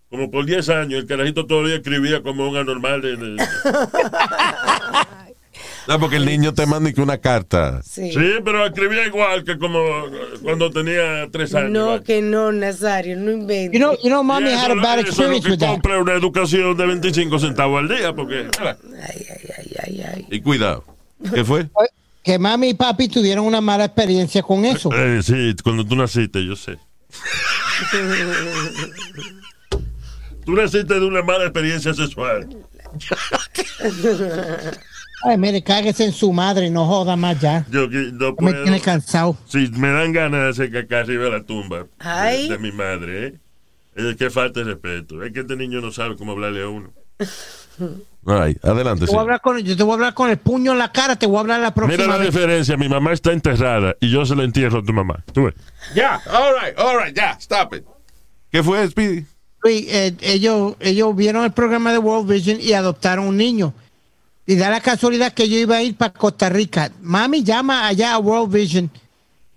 como por 10 años, el carajito todavía escribía como un anormal. de- No, porque el niño te manda que una carta. Sí. Sí, pero escribía igual que como cuando tenía 3 años. No, que no, Nazario, no inventes. You know, you know, mommy eso had a bad experience with that. compra una educación de 25 centavos al día, porque... Ay, ay, ay, ay, ay. Y cuidado. ¿Qué fue? Que mami y papi tuvieron una mala experiencia con eso. Eh, sí, cuando tú naciste, yo sé. tú naciste de una mala experiencia sexual. Ay, mire, cáguese en su madre, no joda más ya. Yo no Me puedo... tiene cansado. Sí, me dan ganas de hacer caca arriba de la tumba de- Ay. de, mi madre, ¿eh? Es que falta de respeto. Es que este niño no sabe cómo hablarle a uno. Right, adelante. Te voy a sí. hablar con, yo te voy a hablar con el puño en la cara, te voy a hablar la próxima Mira la vez. diferencia. Mi mamá está enterrada y yo se la entierro a tu mamá. ¿Tú ves? Ya, all right, all right, ya, stop it. ¿Qué fue, Speedy? Luis, eh, ellos, ellos vieron el programa de World Vision y adoptaron un niño. Y da la casualidad que yo iba a ir para Costa Rica. Mami llama allá a World Vision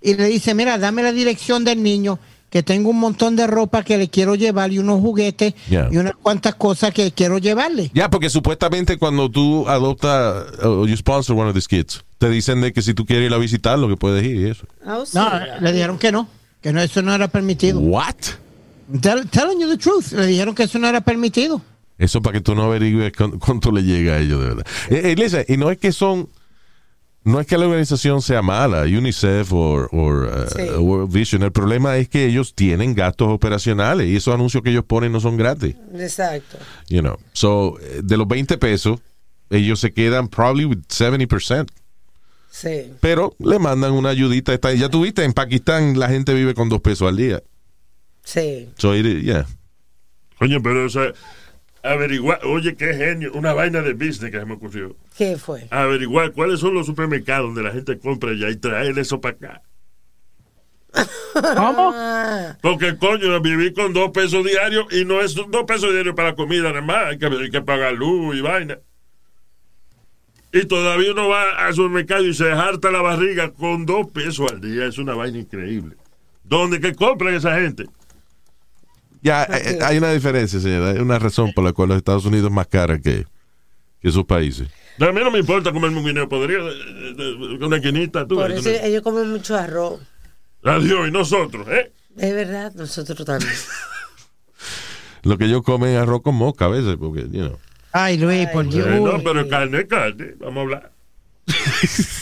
y le dice, mira, dame la dirección del niño, que tengo un montón de ropa que le quiero llevar y unos juguetes Yeah. y unas cuantas cosas que quiero llevarle. Ya, porque supuestamente cuando tú adoptas o you sponsor one of these kids, te dicen de que si tú quieres ir a visitarlo, que puedes ir y eso. Oh, sí. No, le dijeron que no, que no, eso no era permitido. What? Tell- telling you the truth, le dijeron que eso no era permitido. Eso para que tú no averigües cu- cuánto le llega a ellos, de verdad. Eh, eh, listen, y no es que son, no es que la organización sea mala, UNICEF o Sí. World Vision. El problema es que ellos tienen gastos operacionales y esos anuncios que ellos ponen no son gratis. Exacto. You know, so eh, de los 20 pesos, ellos se quedan probably with 70%. Sí. Pero le mandan una ayudita. Esta- Ya tuviste, en Pakistán la gente vive con dos pesos al día. Sí. So, it yeah. Coño, pero o sea, averiguar, oye, qué genio, una vaina de business que se me ocurrió. ¿Qué fue? Averiguar cuáles son los supermercados donde la gente compra ya y traer eso para acá. ¿Cómo? Porque, coño, vivir con dos pesos diarios y no es dos pesos diarios para la comida, nada más. Hay que, hay que pagar luz y vaina. Y todavía uno va al supermercado y se harta la barriga con dos pesos al día. Es una vaina increíble. ¿Dónde que compran esa gente? Ya, eh, hay una diferencia, señora. Hay una razón por la cual los Estados Unidos es más cara que, que esos países. A mí no me importa comerme un guineo eh, eh, una quinita, tú. por eso una- ellos comen mucho arroz. Adiós, y nosotros, ¿eh? Es verdad, nosotros también. Lo que ellos comen es arroz con mosca a veces, porque, you know. Ay, Luis, por Dios. Eh, no, pero carne es carne. Vamos a hablar.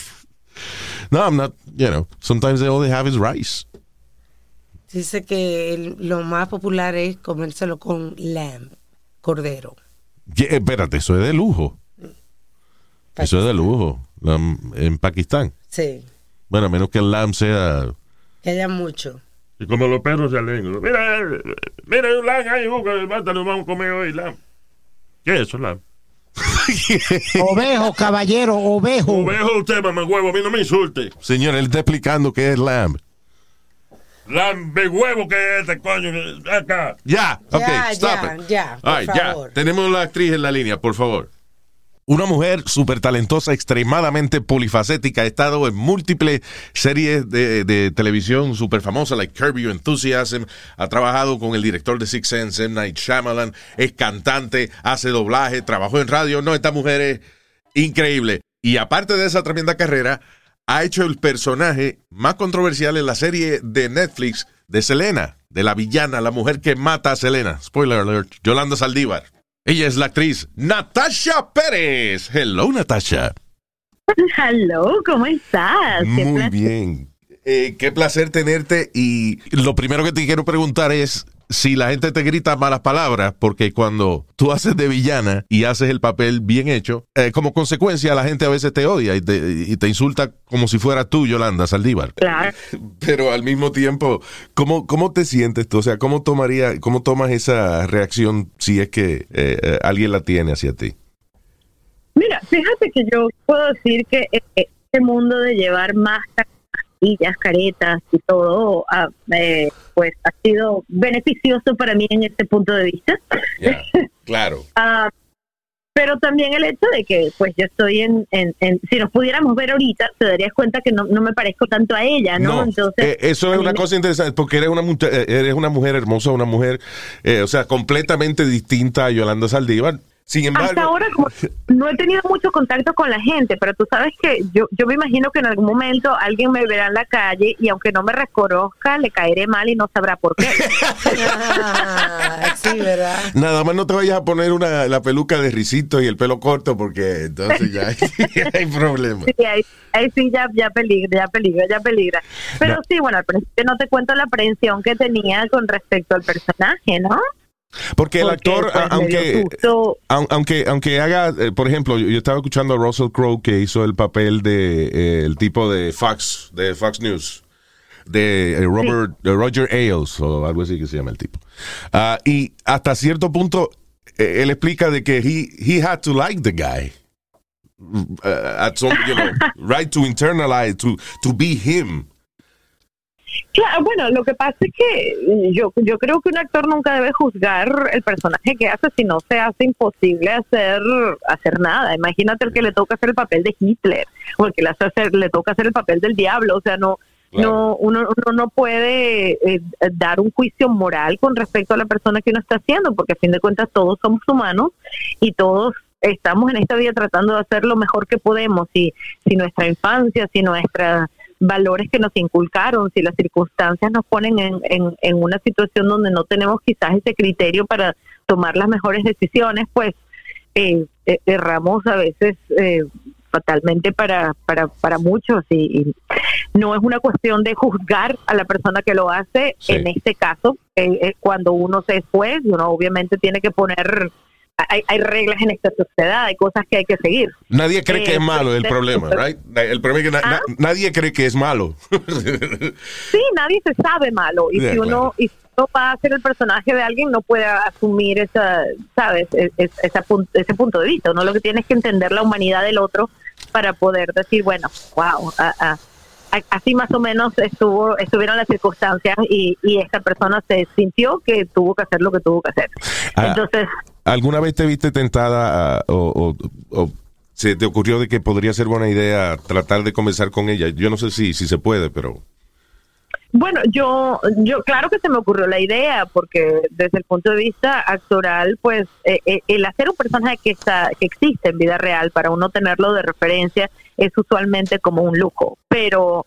No, I'm not, you know. Sometimes all they have is rice. Dice que el- lo más popular es comérselo con lamb, cordero. ¿Qué? Espérate, eso es de lujo. Eso es de lujo. La- en Pakistán. Sí, Bueno, a menos que el lamb sea. que haya mucho. Y como los perros se alegran. Mira, eh, mira, hay un lam ahí, nos vamos a comer hoy lam. ¿Qué es eso, lam? Ovejo, caballero, ovejo. Ovejo usted, mamá huevo, a mí no me insulte. Señor, él está explicando qué es lamb. Lam de huevo que es este, coño, acá. Ya, ok, Ya, stop ya, it. ya, por All right, ya. Tenemos la actriz en la línea, por favor. Una mujer súper talentosa, extremadamente polifacética, ha estado en múltiples series de, de televisión súper famosas, like Curb Your Enthusiasm, ha trabajado con el director de Six Sense, M. Night Shyamalan, es cantante, hace doblaje, trabajó en radio. No, esta mujer es increíble. Y aparte de esa tremenda carrera, ha hecho el personaje más controversial en la serie de Netflix de Selena, de la villana, la mujer que mata a Selena. Spoiler alert, Yolanda Saldívar. Ella es la actriz Natasha Pérez. Hello, Natasha. Hello, ¿cómo estás? Muy bien. Eh, qué placer tenerte. Y lo primero que te quiero preguntar es si la gente te grita malas palabras, porque cuando tú haces de villana y haces el papel bien hecho, eh, como consecuencia la gente a veces te odia y te, y te insulta como si fuera tú, Yolanda Saldívar. Claro. Pero al mismo tiempo, ¿cómo, cómo te sientes tú? O sea, ¿cómo, tomaría, cómo tomas esa reacción si es que eh, eh, alguien la tiene hacia ti? Mira, fíjate que yo puedo decir que este mundo de llevar máscaras, mascarillas, caretas y todo, ah, eh, pues ha sido beneficioso para mí en este punto de vista. claro. Ah, pero también el hecho de que, pues yo estoy en, en, en- si nos pudiéramos ver ahorita, te darías cuenta que no, no me parezco tanto a ella, ¿no? Entonces, eh, eso es una me- cosa interesante porque eres una, eh, eres una mujer hermosa, una mujer, eh, o sea, completamente distinta a Yolanda Saldívar. Sin embargo, Hasta ahora como no he tenido mucho contacto con la gente, pero tú sabes que yo, yo me imagino que en algún momento alguien me verá en la calle y aunque no me reconozca, le caeré mal y no sabrá por qué. Ah, sí, ¿verdad? nada más no te vayas a poner una, la peluca de risito y el pelo corto porque entonces ya hay, hay problemas. Sí, ahí, ahí sí ya, ya peligra, ya peligra, ya peligra. Pero No. sí, bueno, al principio no te cuento la aprehensión que tenía con respecto al personaje, ¿no? Porque el Porque, actor, pues, aunque, aunque, aunque haga, eh, por ejemplo, yo, estaba escuchando a Russell Crowe que hizo el papel de eh, el tipo de Fox, de Fox News, de eh, Robert, de Roger Ailes o algo así que se llama el tipo. Ah, y hasta cierto punto eh, él explica de que he, he had to like the guy. Uh, at some, you know, right to internalize, to, to be him. Claro, bueno, lo que pasa es que yo, yo creo que un actor nunca debe juzgar el personaje que hace si no se hace imposible hacer hacer nada. Imagínate el que le toca hacer el papel de Hitler o el que le, hace hacer, le toca hacer el papel del diablo. O sea, no, no uno, uno no puede eh, dar un juicio moral con respecto a la persona que uno está haciendo, porque a fin de cuentas todos somos humanos y todos estamos en esta vida tratando de hacer lo mejor que podemos. Y si nuestra infancia, si nuestra valores que nos inculcaron, si las circunstancias nos ponen en, en, en una situación donde no tenemos quizás ese criterio para tomar las mejores decisiones, pues eh, eh, erramos a veces eh, fatalmente para, para, para muchos y, y no es una cuestión de juzgar a la persona que lo hace, Sí. en este caso, eh, eh, cuando uno se fue, uno obviamente tiene que poner, hay, hay reglas en esta sociedad, hay cosas que hay que seguir. Nadie cree Eh, que es malo el de- problema, right? El problema es que na- Ah. na- nadie cree que es malo. Sí, nadie se sabe malo y De si uno acuerdo. y si uno va a ser el personaje de alguien no puede asumir esa, sabes, Es- es- esa pun- ese punto de vista. Uno lo que tiene es que entender la humanidad del otro para poder decir, bueno, wow, a- a- a- así más o menos estuvo estuvieron las circunstancias y, y esta persona se sintió que tuvo que hacer lo que tuvo que hacer. Ah. Entonces, ¿Alguna vez te viste tentada a- o, o- o se te ocurrió de que podría ser buena idea tratar de conversar con ella? Yo no sé si, si se puede, pero... Bueno, yo, yo claro que se me ocurrió la idea, porque desde el punto de vista actoral, pues eh, eh, el hacer un personaje que está, que existe en vida real para uno tenerlo de referencia es usualmente como un lujo, pero,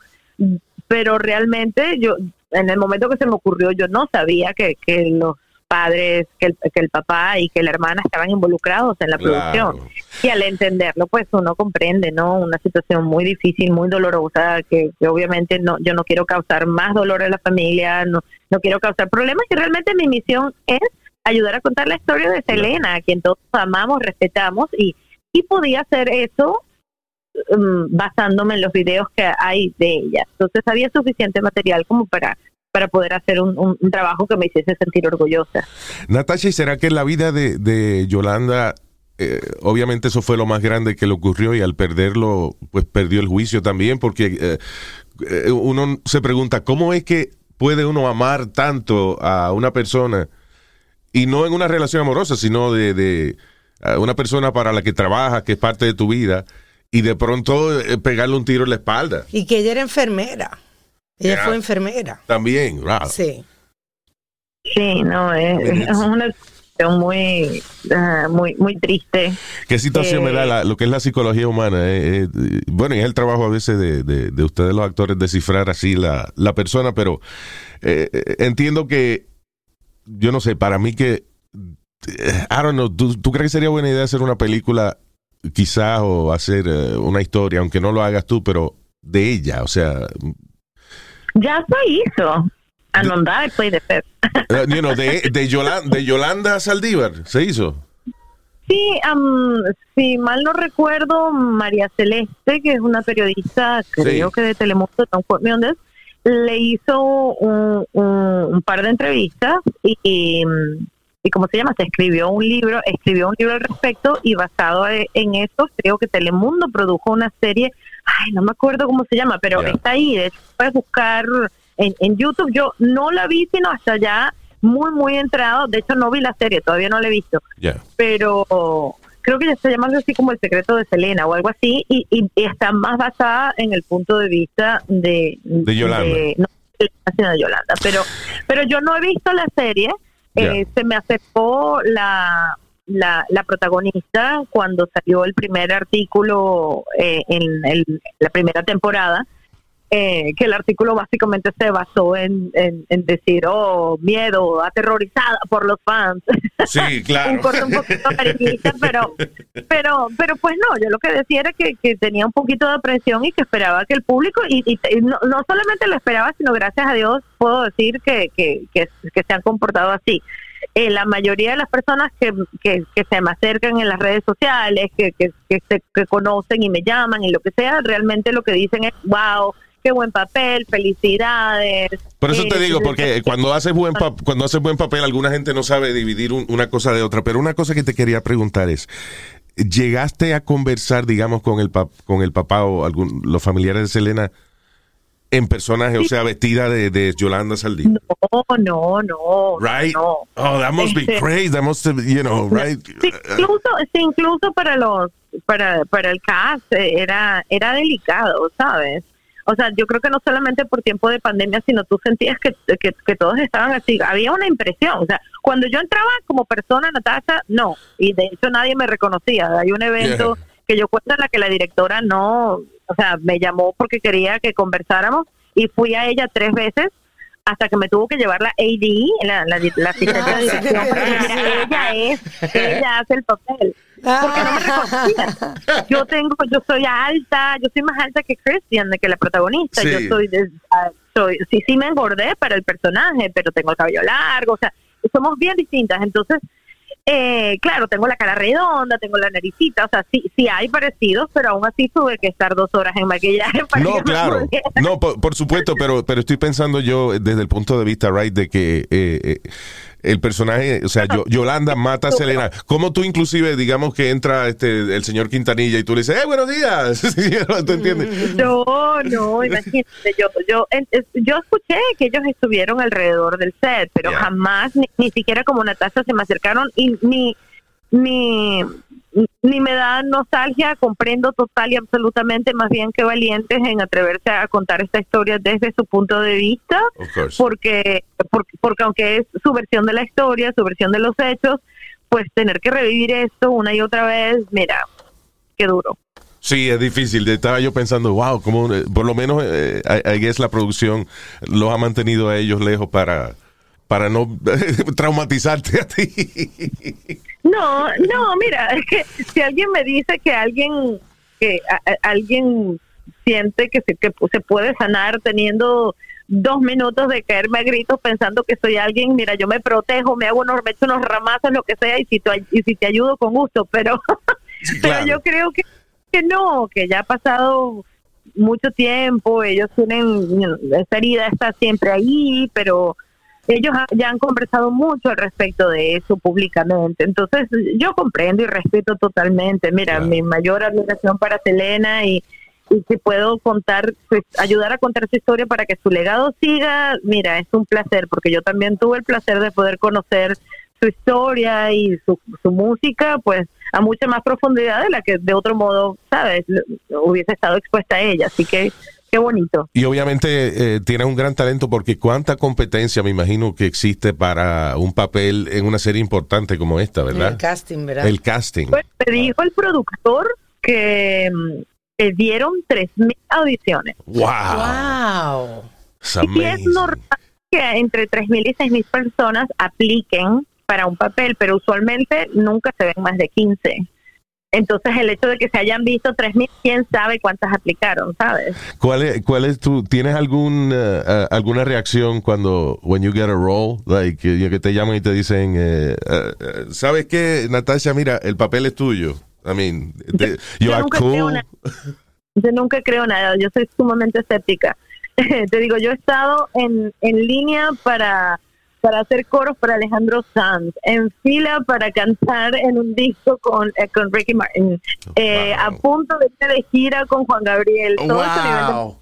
pero realmente yo, en el momento que se me ocurrió, yo no sabía que, que los padres, que el, que el papá y que la hermana estaban involucrados en la Claro. producción. Y al entenderlo, pues uno comprende, ¿no? Una situación muy difícil, muy dolorosa, que, que obviamente no, yo no quiero causar más dolor a la familia, no, no quiero causar problemas, y realmente mi misión es ayudar a contar la historia de Selena, a quien todos amamos, respetamos, y, y podía hacer eso mm, basándome en los videos que hay de ella. Entonces había suficiente material como para para poder hacer un, un- un trabajo que me hiciese sentir orgullosa. Natasha, ¿y será que en la vida de, de Yolanda, eh, obviamente eso fue lo más grande que le ocurrió y al perderlo, pues perdió el juicio también? Porque eh, eh, uno se pregunta, ¿cómo es que puede uno amar tanto a una persona y no en una relación amorosa, sino de, de, una persona para la que trabajas, que es parte de tu vida, y de pronto eh, pegarle un tiro en la espalda? Y que ella era enfermera. Ella fue enfermera. También, wow. Sí. Sí, no, es, es una situación muy, ah, muy, muy triste. ¿Qué situación Eh, me da la- lo que es la psicología humana? eh, eh, eh, bueno, y es el trabajo a veces de, de- de ustedes los actores descifrar así la, la persona, pero eh, eh, entiendo que, yo no sé, para mí que, eh, I don't know, ¿tú, tú crees que sería buena idea hacer una película quizás o hacer eh, una historia, aunque no lo hagas tú, pero de ella, o sea, Ya se hizo. Y Play the Fifth. you know, de, de, Yolanda, de Yolanda Saldívar, ¿se hizo? Sí, am, si mal no recuerdo, María Celeste, que es una periodista, creo Sí. que de Telemundo, me on le hizo un, un- un par de entrevistas y, y, y ¿cómo se llama? Se escribió un libro, escribió un libro al respecto y basado e- en eso, creo que Telemundo produjo una serie, ay, no me acuerdo cómo se llama, pero está ahí, de hecho, puedes buscar en, en YouTube. Yo no la vi sino hasta ya muy, muy entrado, de hecho no vi la serie, todavía no la he visto pero creo que ya se llama así como el secreto de Selena o algo así y, y- y está más basada en el punto de vista de De Yolanda. no, de sino de Yolanda pero pero yo no he visto la serie eh, se me acercó la, la la protagonista cuando salió el primer artículo eh, en el- la primera temporada eh, que el artículo básicamente se basó en, en, en decir, oh, miedo, aterrorizada por los fans. Sí, un claro. corte un poquito amarillista, pero, pero, pero pues no, yo lo que decía era que, que tenía un poquito de aprensión y que esperaba que el público, y, y- y no, no solamente lo esperaba, sino gracias a Dios puedo decir que, que, que, que se han comportado así. Eh, la mayoría de las personas que, que, que se me acercan en las redes sociales, que, que, que, se, que conocen y me llaman y lo que sea, realmente lo que dicen es, wow, qué buen papel, felicidades. Por eso te Eh, digo, porque cuando haces buen pa- cuando haces buen papel, alguna gente no sabe dividir un- una cosa de otra. Pero una cosa que te quería preguntar es, ¿llegaste a conversar, digamos, con el pap- con el papá o algún, los familiares de Selena en personaje, o sea, vestida de, de Yolanda Saldívar? No, no, no. Right? No. Oh, that must be Este, crazy. That must, have, you know, right? Sí, incluso, sí, incluso para los, para, para el cast eh, era, era delicado, ¿sabes? O sea, yo creo que no solamente por tiempo de pandemia, sino tú sentías que, que, que todos estaban así. Había una impresión. O sea, cuando yo entraba como persona, Natasha, no. Y de hecho nadie me reconocía. Hay un evento que yo cuento en la que la directora no, o sea, me llamó porque quería que conversáramos y fui a ella tres veces hasta que me tuvo que llevar la AD, la, la, la asistente de dirección, ella es, ella hace el papel. Porque no me reconocía. Yo tengo, yo soy alta, yo soy más alta que Christian, que la protagonista. Sí. Yo soy, de- ah, soy, sí, sí me engordé para el personaje, pero tengo el cabello largo, o sea, somos bien distintas. Entonces, eh, claro, tengo la cara redonda, tengo la naricita, o sea, sí, sí hay parecidos, pero aún así tuve que estar dos horas en maquillaje para que No, me claro. No, por, por supuesto, pero, pero estoy pensando yo desde el punto de vista, right, de que eh, eh, el personaje, o sea, Yo- Yolanda mata a Selena. ¿Cómo tú inclusive, digamos que entra este el señor Quintanilla y tú le dices, ¡eh, buenos días! ¿Tú entiendes? No, no, imagínate, yo, yo, yo escuché que ellos estuvieron alrededor del set, pero Yeah. jamás, ni, ni siquiera como Natasha se me acercaron y ni, ni, ni me da nostalgia, comprendo total y absolutamente, más bien que valientes en atreverse a contar esta historia desde su punto de vista, porque, porque, porque aunque es su versión de la historia, su versión de los hechos, pues tener que revivir esto una y otra vez, mira, qué duro. Sí, es difícil. Estaba yo pensando, wow, como por lo menos, eh, I, I guess la producción los ha mantenido a ellos lejos para, para no traumatizarte a ti. No, no, mira, es que si alguien me dice que alguien que a- a- alguien siente que se, que se puede sanar teniendo dos minutos de caerme a gritos pensando que soy alguien, mira, yo me protejo, me hago unos, me echo unos ramazos, lo que sea, y si, te, y si te ayudo con gusto, pero, pero claro. yo creo que, que no, que ya ha pasado mucho tiempo, ellos tienen, esa herida está siempre ahí, pero ellos ya han conversado mucho al respecto de eso públicamente. Entonces, yo comprendo y respeto totalmente. Mira, mi mayor admiración para Selena y, y que puedo contar, pues, ayudar a contar su historia para que su legado siga, mira, es un placer, porque yo también tuve el placer de poder conocer su historia y su, su música, pues, a mucha más profundidad de la que de otro modo, ¿sabes? Hubiese estado expuesta a ella. Así que, qué bonito. Y obviamente eh, tienes un gran talento porque cuánta competencia me imagino que existe para un papel en una serie importante como esta, ¿verdad? El casting, ¿verdad? El casting. Pues te dijo el productor que, mm, que dieron 3.000 audiciones. Wow. Wow. Y es normal que entre 3.000 y 6.000 personas apliquen para un papel, pero usualmente nunca se ven más de 15. Entonces el hecho de que se hayan visto 3.000, quién sabe cuántas aplicaron, ¿sabes? ¿Cuál es, cuál es tu, tienes algún, eh, alguna reacción cuando, when you get a role, like, que, te llaman y te dicen, eh, eh, eh, ¿sabes qué, Natasha? Mira, el papel es tuyo. I mean, te- you yo nunca creo cool. nada. Yo nunca creo nada, yo soy sumamente escéptica. Te digo, yo he estado en, en línea para, para hacer coros para Alejandro Sanz, en fila para cantar en un disco con, eh, con Ricky Martin, eh, a punto de irme de gira con Juan Gabriel. Todo ese nivel de Wow.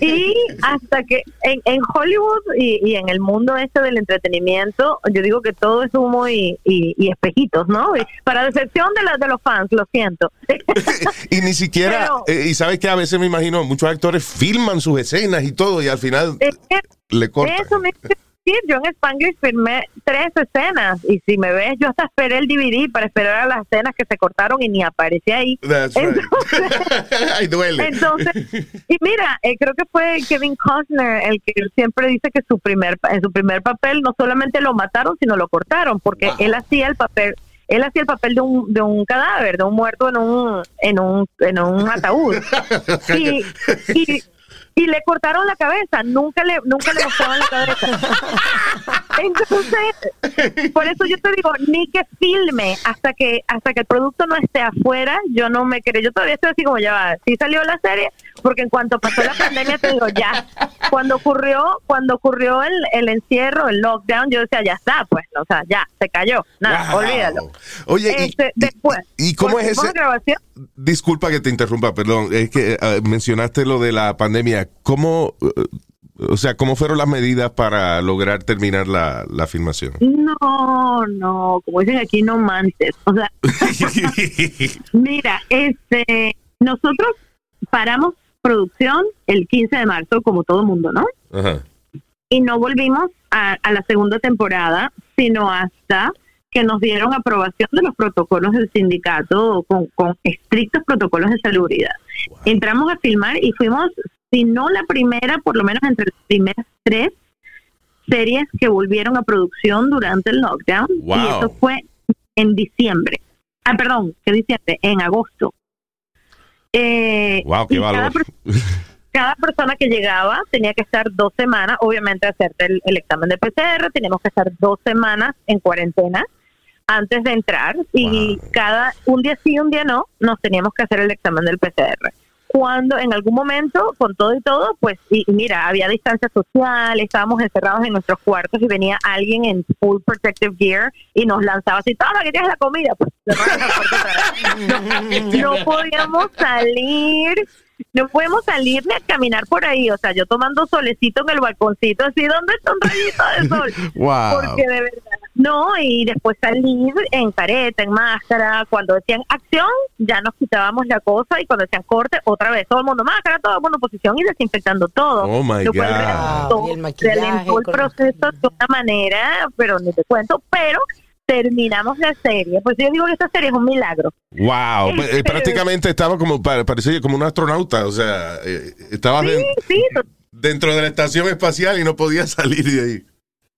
y hasta que en, en Hollywood y, y en el mundo este del entretenimiento, yo digo que todo es humo y, y- y espejitos, ¿no? Para decepción de, la, de los fans, lo siento. Y ni siquiera, Pero- eh, y sabes que a veces me imagino, muchos actores filman sus escenas y todo, y al final Es que le cortan. Eso me decir, yo en Spanglish firmé tres escenas y si me ves, yo hasta esperé el DVD para esperar a las escenas que se cortaron y ni aparece ahí. That's right. Ay, duele. Entonces, y mira, eh, creo que fue Kevin Costner el que siempre dice que su primer en su primer papel no solamente lo mataron, sino lo cortaron, porque él hacía el papel él hacía el papel de un, de un cadáver, de un muerto en un en un en un ataúd. y, y, y le cortaron la cabeza, nunca le nunca le mostraban la cabeza. Entonces, por eso yo te digo, ni que filme hasta que hasta que el producto no esté afuera, yo no me creo. Yo todavía estoy así como ya va. Sí salió la serie, porque en cuanto pasó la pandemia, te digo, ya. Cuando ocurrió cuando ocurrió el, el encierro, el lockdown, yo decía, ya está, pues, o sea, ya, se cayó. Nada, Wow. olvídalo. Oye, y- Este, después. ¿Y cómo es ese? grabación. Disculpa que te interrumpa, perdón. Es que eh, mencionaste lo de la pandemia. ¿Cómo, eh, o sea, cómo fueron las medidas para lograr terminar la, la filmación? No, no, como dicen aquí, no manches. O sea, mira, este, nosotros paramos producción el 15 de marzo, como todo mundo, ¿no? Ajá. Y no volvimos a, a la segunda temporada, sino hasta que nos dieron aprobación de los protocolos del sindicato con, con estrictos protocolos de salubridad. Entramos a filmar y fuimos, si no la primera, por lo menos entre las primeras tres series que volvieron a producción durante el lockdown. Y eso fue en diciembre. Ah, perdón, ¿qué diciembre? En agosto. Eh, Wow, qué y cada valor. per- cada persona que llegaba tenía que estar dos semanas, obviamente hacerte el, el examen de PCR, teníamos que estar dos semanas en cuarentena antes de entrar y cada un día sí, un día no, nos teníamos que hacer el examen del PCR. Cuando en algún momento, con todo y todo, pues, y, mira, había distancia social, estábamos encerrados en nuestros cuartos y venía alguien en full protective gear y nos lanzaba así, toma que tienes la comida, pues, no podíamos salir, no podemos salir ni a caminar por ahí, o sea, yo tomando solecito en el balconcito, así, ¿dónde está un rayito de sol? Wow. Porque de verdad, no, y después salir en careta, en máscara, cuando decían acción, ya nos quitábamos la cosa, y cuando decían corte, otra vez, todo el mundo máscara, todo el mundo posición y desinfectando todo. Oh, my Lo cual God. realentó- Y el maquillaje realentó el con- proceso de una manera, pero ni te cuento, pero terminamos la serie, pues yo digo que esta serie es un milagro. Wow. Eh, prácticamente estaba como, pa- parecía como un astronauta. O sea, eh, estaba Sí, sí, dentro de la estación espacial y no podía salir de ahí.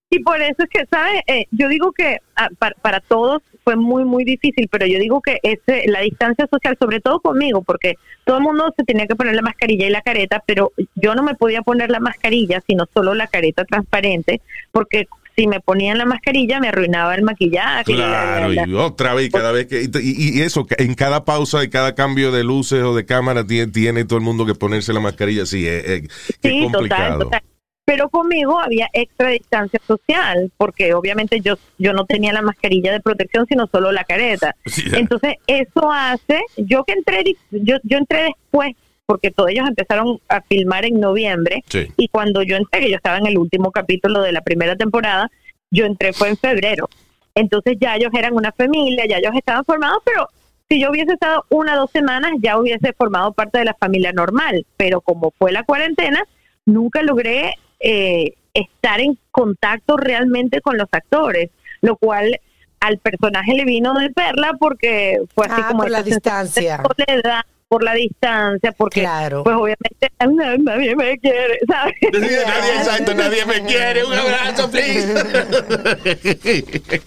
Y por eso es que, ¿sabes? Eh, yo digo que ah, para, para todos fue muy, muy difícil, pero yo digo que ese, la distancia social, sobre todo conmigo, porque todo el mundo se tenía que poner la mascarilla y la careta, pero yo no me podía poner la mascarilla, sino solo la careta transparente, porque si me ponían la mascarilla me arruinaba el maquillaje. y la- Claro, la- y otra vez, cada vez que. Y, y eso, en cada pausa y cada cambio de luces o de cámara tiene, tiene todo el mundo que ponerse la mascarilla. Sí, es, es- Sí, total, complicado. total. Pero conmigo había extra distancia social, porque obviamente yo yo no tenía la mascarilla de protección, sino solo la careta. Sí. Entonces, eso hace, yo que entré, yo, yo entré después, porque todos ellos empezaron a filmar en noviembre, Sí. y cuando yo entré, que yo estaba en el último capítulo de la primera temporada, yo entré fue en febrero. Entonces ya ellos eran una familia, ya ellos estaban formados, pero si yo hubiese estado una o dos semanas, ya hubiese formado parte de la familia normal. Pero como fue la cuarentena, nunca logré eh, estar en contacto realmente con los actores, lo cual al personaje le vino de perla porque fue así Ah, como por la de distancia. soledad, por la distancia, porque Claro. pues obviamente na- nadie me quiere, ¿sabes? Nadie, exacto, nadie me quiere. Un abrazo, please.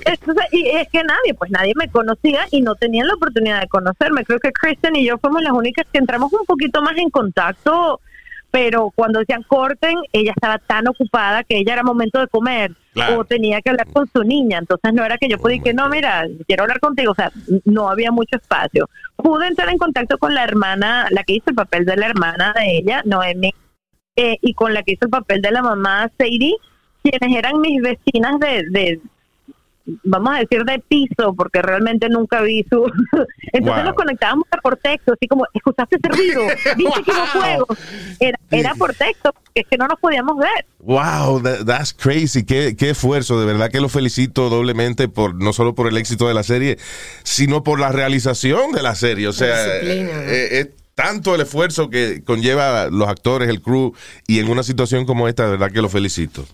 Entonces, y es que nadie, pues nadie me conocía y no tenían la oportunidad de conocerme. Creo que Kristen y yo fuimos las únicas que entramos un poquito más en contacto, pero cuando decían corten, ella estaba tan ocupada que ella era momento de comer Claro. o tenía que hablar con su niña. Entonces no era que yo podía que no, mira, quiero hablar contigo. O sea, no había mucho espacio. Pude entrar en contacto con la hermana, la que hizo el papel de la hermana de ella, Noemi, eh, y con la que hizo el papel de la mamá, Sadie, quienes eran mis vecinas de, de vamos a decir, de piso, porque realmente nunca vi su... Entonces Wow. nos conectábamos por texto, así como, ¿escuchaste ese ruido? ¿Viste que Wow. fuego? Era, era por texto, porque es que no nos podíamos ver. Wow, that- that's crazy. Qué, qué esfuerzo. De verdad que lo felicito doblemente por no solo por el éxito de la serie, sino por la realización de la serie. O sea, ¿no? eh, es tanto el esfuerzo que conlleva los actores, el crew, y en una situación como esta, de verdad que lo felicito.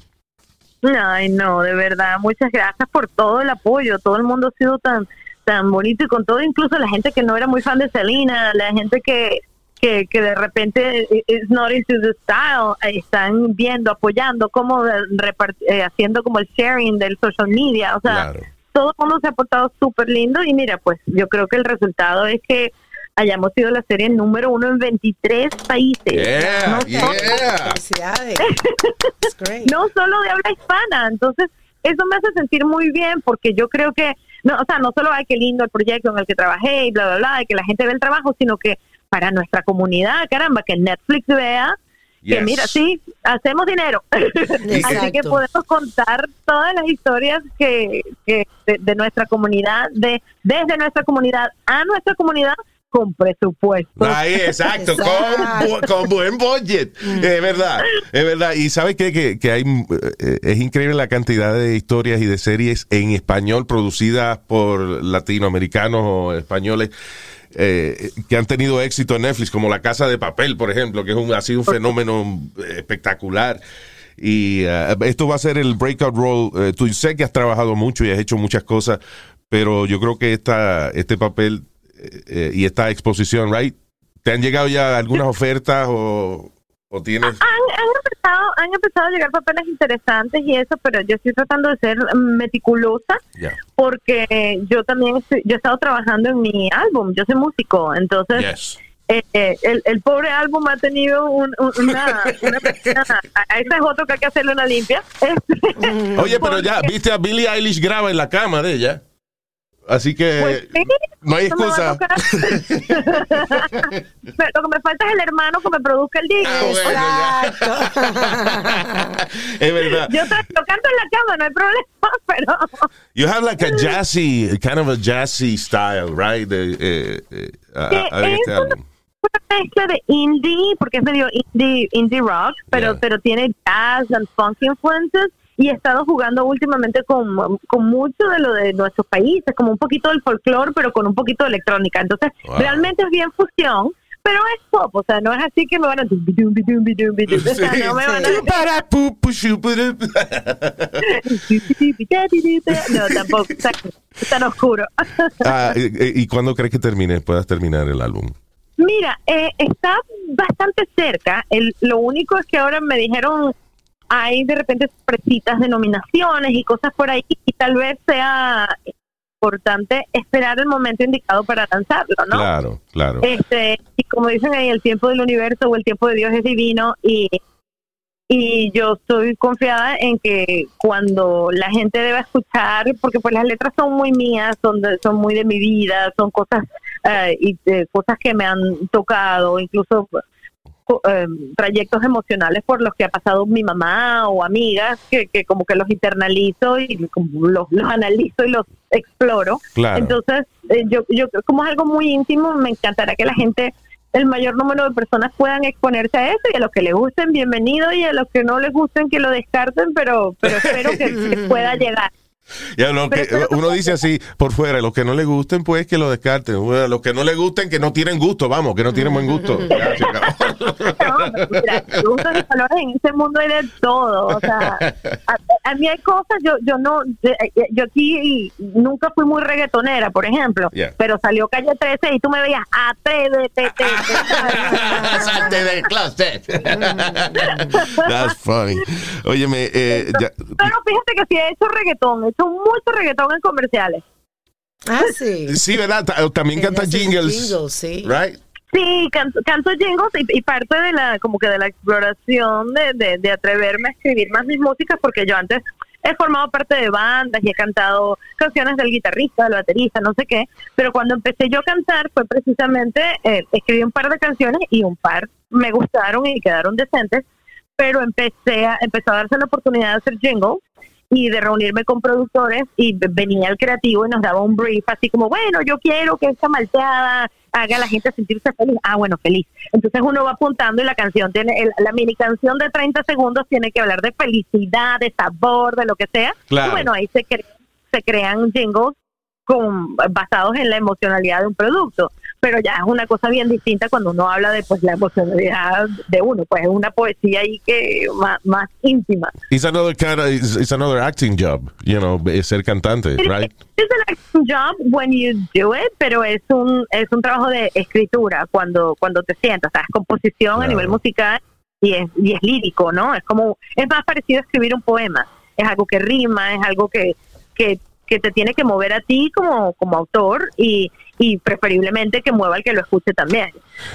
Ay, no, de verdad, muchas gracias por todo el apoyo. Todo el mundo ha sido tan tan bonito y con todo, incluso la gente que no era muy fan de Selena, la gente que que, que de repente is not into the style, están viendo, apoyando, como eh, haciendo como el sharing del social media, o sea, Claro. todo el mundo se ha portado súper lindo y mira, pues yo creo que el resultado es que hayamos sido la serie número uno en 23 países. Yeah, no, solo- yeah. No de habla hispana. Entonces, eso me hace sentir muy bien porque yo creo que, no, o sea, no solo hay que lindo el proyecto en el que trabajé y bla, bla, bla, y que la gente ve el trabajo, sino que para nuestra comunidad, caramba, que Netflix vea que mira, sí, hacemos dinero. Así que podemos contar todas las historias que, que de, de nuestra comunidad, de desde nuestra comunidad a nuestra comunidad con presupuesto. Ahí, exacto, con, con buen budget. Es verdad, es verdad. Y sabes qué? que, que hay, eh, es increíble la cantidad de historias y de series en español producidas por latinoamericanos o españoles. eh, que han tenido éxito en Netflix, como La Casa de Papel, por ejemplo, que es un, ha sido un fenómeno espectacular. Y eh, esto va a ser el breakout role. Eh, tú sé que has trabajado mucho y has hecho muchas cosas, pero yo creo que esta, este papel eh, eh, y esta exposición, right? ¿Te han llegado ya algunas ofertas o, o tienes? Han, han empezado, han empezado a llegar papeles interesantes y eso, pero yo estoy tratando de ser meticulosa porque yo también estoy- yo he estado trabajando en mi álbum, yo soy músico, entonces Yes. eh, eh, el, el pobre álbum ha tenido un- un- una, una a- ese es otro que hay que hacerle una limpia. Este, Oye, pero ya, viste a Billie Eilish graba en la cama de ella. Así que Pues sí, no hay excusa. lo que me falta es el hermano que me produzca el disco. Ah, es verdad. Yo, te- yo canto en la cama, no hay problema, pero You have like a jazzy, kind of a jazzy style, right? De, eh, eh, a- Que a- a este álbum. una mezcla de indie, porque es medio indie, indie rock, pero, Yeah. pero tiene jazz and funk influences. Y he estado jugando últimamente con, con mucho de lo de nuestros países, como un poquito del folclore, pero con un poquito de electrónica. Entonces, Wow. realmente es bien fusión, pero es pop, o sea, no es así que me van a... dumbi. O sea, no me van a... No, tampoco, está tan oscuro. Ah, eh, ¿Y cuándo crees que termine, puedas terminar el álbum? Mira, eh, está bastante cerca. El, lo único es que ahora me dijeron hay de repente sorpresitas de nominaciones y cosas por ahí y tal vez sea importante esperar el momento indicado para lanzarlo, ¿no? Claro, claro. Este, y como dicen ahí, el tiempo del universo o el tiempo de Dios es divino y, y yo estoy confiada en que cuando la gente deba escuchar, porque pues las letras son muy mías, son, de- son muy de mi vida, son cosas eh, y eh, cosas que me han tocado, incluso eh, trayectos emocionales por los que ha pasado mi mamá o amigas que, que como que los internalizo y los, los analizo y los exploro. Claro. Entonces, eh, yo, yo como es algo muy íntimo, me encantará que la gente, el mayor número de personas puedan exponerse a eso y a los que les gusten, bienvenido y a los que no les gusten, que lo descarten, pero, pero espero que, que pueda llegar. Ya, lo que, uno dice así por fuera, los que no le gusten, pues que lo descarten. Bueno, los que no le gusten, que no tienen gusto, vamos, que no tienen buen gusto. Acabó. No, gustos y colores en este mundo hay de todo. O sea, a, a mí hay cosas, yo yo no, yo aquí nunca fui muy reggaetonera, por ejemplo, Yeah. pero salió Calle 13 y tú me veías, atrévete. Salte del closet. That's funny. Óyeme, eh, ya- Pero fíjate que sí he hecho reggaetón, he hecho mucho reggaetón en comerciales. Ah, sí. sí, ¿verdad? Ta- También canta jingles. jingles, sí. Right? Sí, canto, canto jingles y, y parte de la como que de la exploración de, de, de atreverme a escribir más mis músicas porque yo antes he formado parte de bandas y he cantado canciones del guitarrista, del baterista, no sé qué, pero cuando empecé yo a cantar fue precisamente, eh, escribí un par de canciones y un par me gustaron y quedaron decentes, pero empecé a, empezó a darse la oportunidad de hacer jingles y de reunirme con productores y venía el creativo y nos daba un brief así como, bueno, yo quiero que esta malteada haga a la gente sentirse feliz. Ah, bueno, feliz. Entonces uno va apuntando y la canción tiene, el- la mini canción de 30 segundos tiene que hablar de felicidad, de sabor, de lo que sea. Claro. Y bueno, ahí se, cre- se crean jingles con, basados en la emocionalidad de un producto. Pero ya es una cosa bien distinta cuando uno habla de pues la emocionalidad de uno, pues es una poesía ahí que más, más íntima. It's another kind of, it's, it's another acting job, you know, ser cantante, right? Es an acting job when you do it, pero es un es un trabajo de escritura cuando cuando te sientas, o sea, es composición a Claro. nivel musical y es y es lírico, ¿no? Es como es más parecido a escribir un poema. Es algo que rima, es algo que que que te tiene que mover a ti como como autor y y preferiblemente que mueva al que lo escuche también.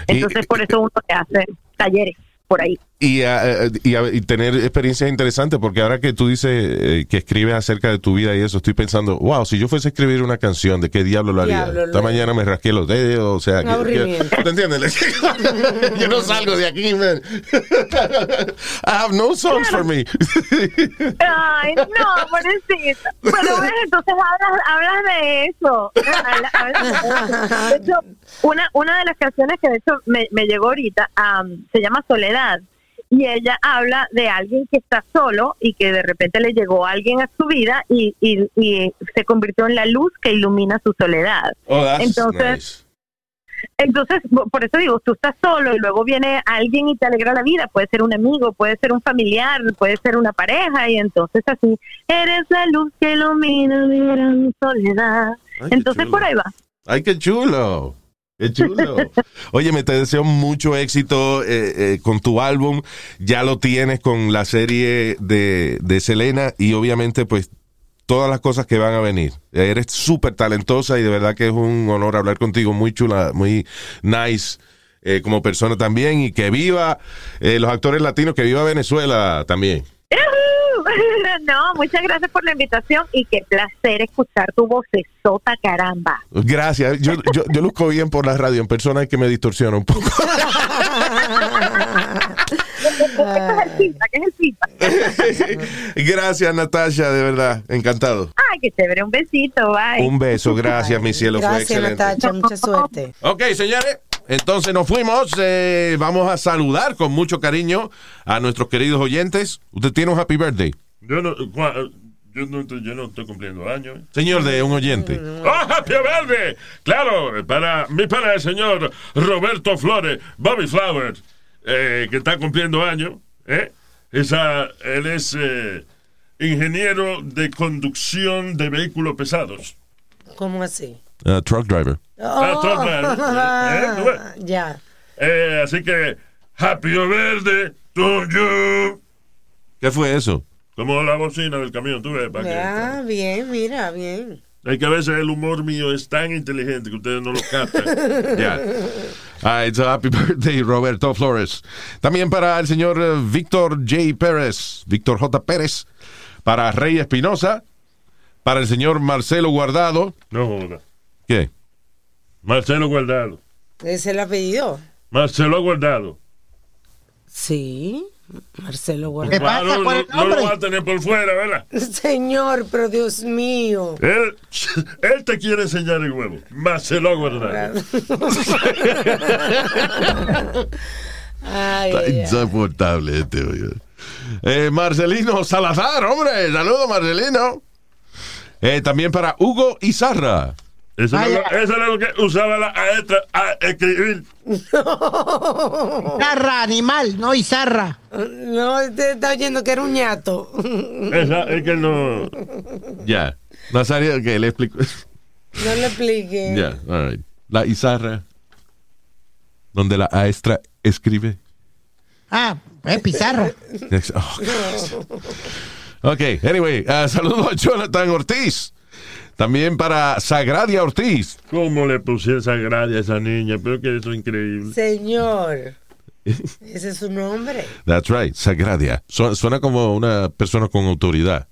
Y- Entonces por eso uno hace talleres. Por ahí. Y, eh, y, y tener experiencias interesantes, porque ahora que tú dices eh, que escribes acerca de tu vida y eso, estoy pensando, wow, si yo fuese a escribir una canción, ¿de qué diablo lo haría? Diablo, Esta lo- mañana me rasqué los dedos, o sea, que- que- Aburrimiento. ¿te entiendes? yo no salgo de aquí, man. I have no songs for me. Ay, no, pobrecita. Bueno, ves, entonces hablas, hablas de eso. Hablas de eso. De hecho, una, una de las canciones que de hecho me, me llegó ahorita am, se llama Soledad. Y ella habla de alguien que está solo y que de repente le llegó alguien a su vida y, y, y se convirtió en la luz que ilumina su soledad. Oh, that's Entonces, nice. entonces, por eso digo, tú estás solo y luego viene alguien y te alegra la vida. Puede ser un amigo, puede ser un familiar, puede ser una pareja y entonces así, eres la luz que ilumina mi gran soledad. Ay, entonces por ahí va. Ay, qué chulo. Qué chulo. Oye, me te deseo mucho éxito eh, eh, con tu álbum. Ya lo tienes con la serie de, de Selena y obviamente pues todas las cosas que van a venir. Eres súper talentosa y de verdad que es un honor hablar contigo. Muy chula, muy nice eh, como persona también. Y que viva eh, los actores latinos, que viva Venezuela también. No, muchas gracias por la invitación y qué placer escuchar tu vocesota, caramba. Gracias. Yo, yo, yo luzco bien por la radio. En persona es que me distorsiona un poco. Gracias, Natasha, de verdad. Encantado. Ay, qué chévere, un besito, bye. Un beso, gracias, mi cielo, fue Gracias, excelente. Natacha, mucha suerte. Ok, señores, entonces nos fuimos. eh, vamos a saludar con mucho cariño a nuestros queridos oyentes. Usted tiene un happy birthday, Yo no, yo no, estoy- yo no estoy cumpliendo años. ¿eh? señor de un oyente. ¡Oh, Happy Verde! Claro, para mi para el señor Roberto Flores, Bobby Flowers, eh, que está cumpliendo años. ¿eh? Esa, él es eh, ingeniero de conducción de vehículos pesados. ¿Cómo así? Uh, truck driver. Ah, Oh. truck driver. ¿Eh? Ya. Eh, así que, Happy Verde to you. ¿Qué fue eso? Como la bocina del camión, tú ves. que- Ya, bien, mira, bien. Es que a veces el humor mío es tan inteligente que ustedes no lo captan. Ya. Ah, it's a happy birthday, Roberto Flores. También para el señor eh, Víctor J. Pérez, Víctor J. Pérez. Para Rey Espinosa. Para el señor Marcelo Guardado. No joda. ¿Qué? Marcelo Guardado. ¿Ese es el apellido? Marcelo Guardado. Sí, Marcelo ¿Qué Guardado. pasa no, el lo va a tener por fuera, ¿verdad? Señor, pero Dios mío. Él, él te quiere enseñar el huevo. Marcelo Guardado. Ay, Está ay. insoportable este, oye. Eh, Marcelino Salazar, hombre. Saludos, Marcelino. Eh, también para Hugo Izarra. Eso, Ay, era, lo- eso era lo que usaba la maestra a escribir. Zarra, animal, no Izarra. No, usted está oyendo que era un ñato. Esa, es que no. Ya. Nazario, que le explico. No le explique. Ya, all right. La Izarra. Donde la maestra escribe. Ah, es Pizarra. Ex- oh, ok, anyway, uh, saludos a Jonathan Ortiz. También para Sagradia Ortiz. ¿Cómo le puse esa gracia a esa niña? Pero que eso es increíble. Señor. Ese es su nombre. That's right, Sagradia. Su- suena como una persona con autoridad.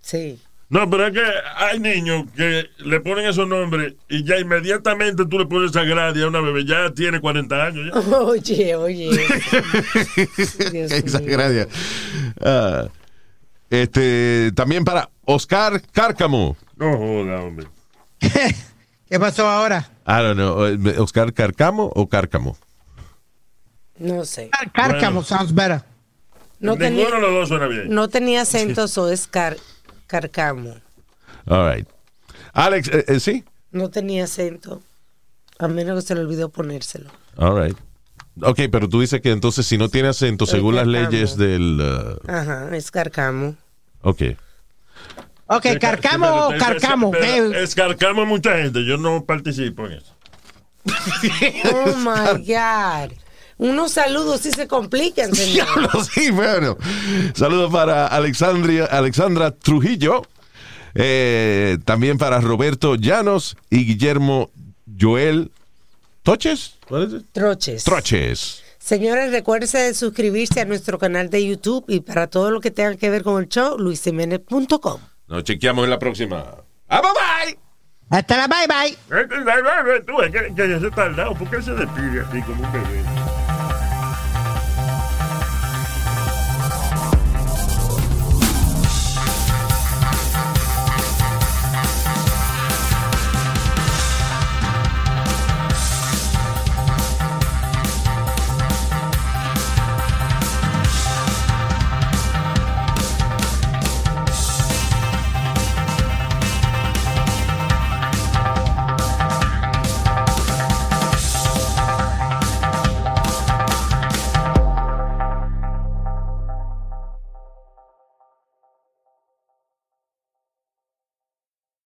Sí. No, pero es que hay niños que le ponen esos nombres y ya inmediatamente tú le pones esa gracia a una bebé. Ya tiene 40 años. Ya. Oye, oye. Sagradia. Ah, este, también para Oscar Cárcamo. No joda, hombre. ¿Qué pasó ahora? I don't know. eh, Oscar Cárcamo o Cárcamo. No sé. Cárcamo Bueno. sounds better. No tenía, de los dos suena bien. no tenía acentos o es car- carcamo. All right. Alex, eh, eh, sí. No tenía acento. A menos que se le olvidó ponérselo. All right. Ok, pero tú dices que entonces si no tiene acento, según las Cárcamo. leyes del... uh, Ajá, es carcamo. ok. Ok, Carcamo o Carcamo. ¿qué? Escarcamo mucha gente. Yo no participo en eso. Oh my God. Unos saludos sí se complican. Diablo, sí, bueno. Saludos para Alexandria, Alexandra Trujillo. Eh, también para Roberto Llanos y Guillermo Joel Toches. ¿Cuál es? Troches. Troches. Señores, recuérdense de suscribirse a nuestro canal de YouTube y para todo lo que tenga que ver con el show, luisimenez.com. Nos chequeamos en la próxima. ¡Ah, bye bye! Hasta la bye bye. Tú, es que, que ya se tardado. ¿Por qué se despide así como un bebé?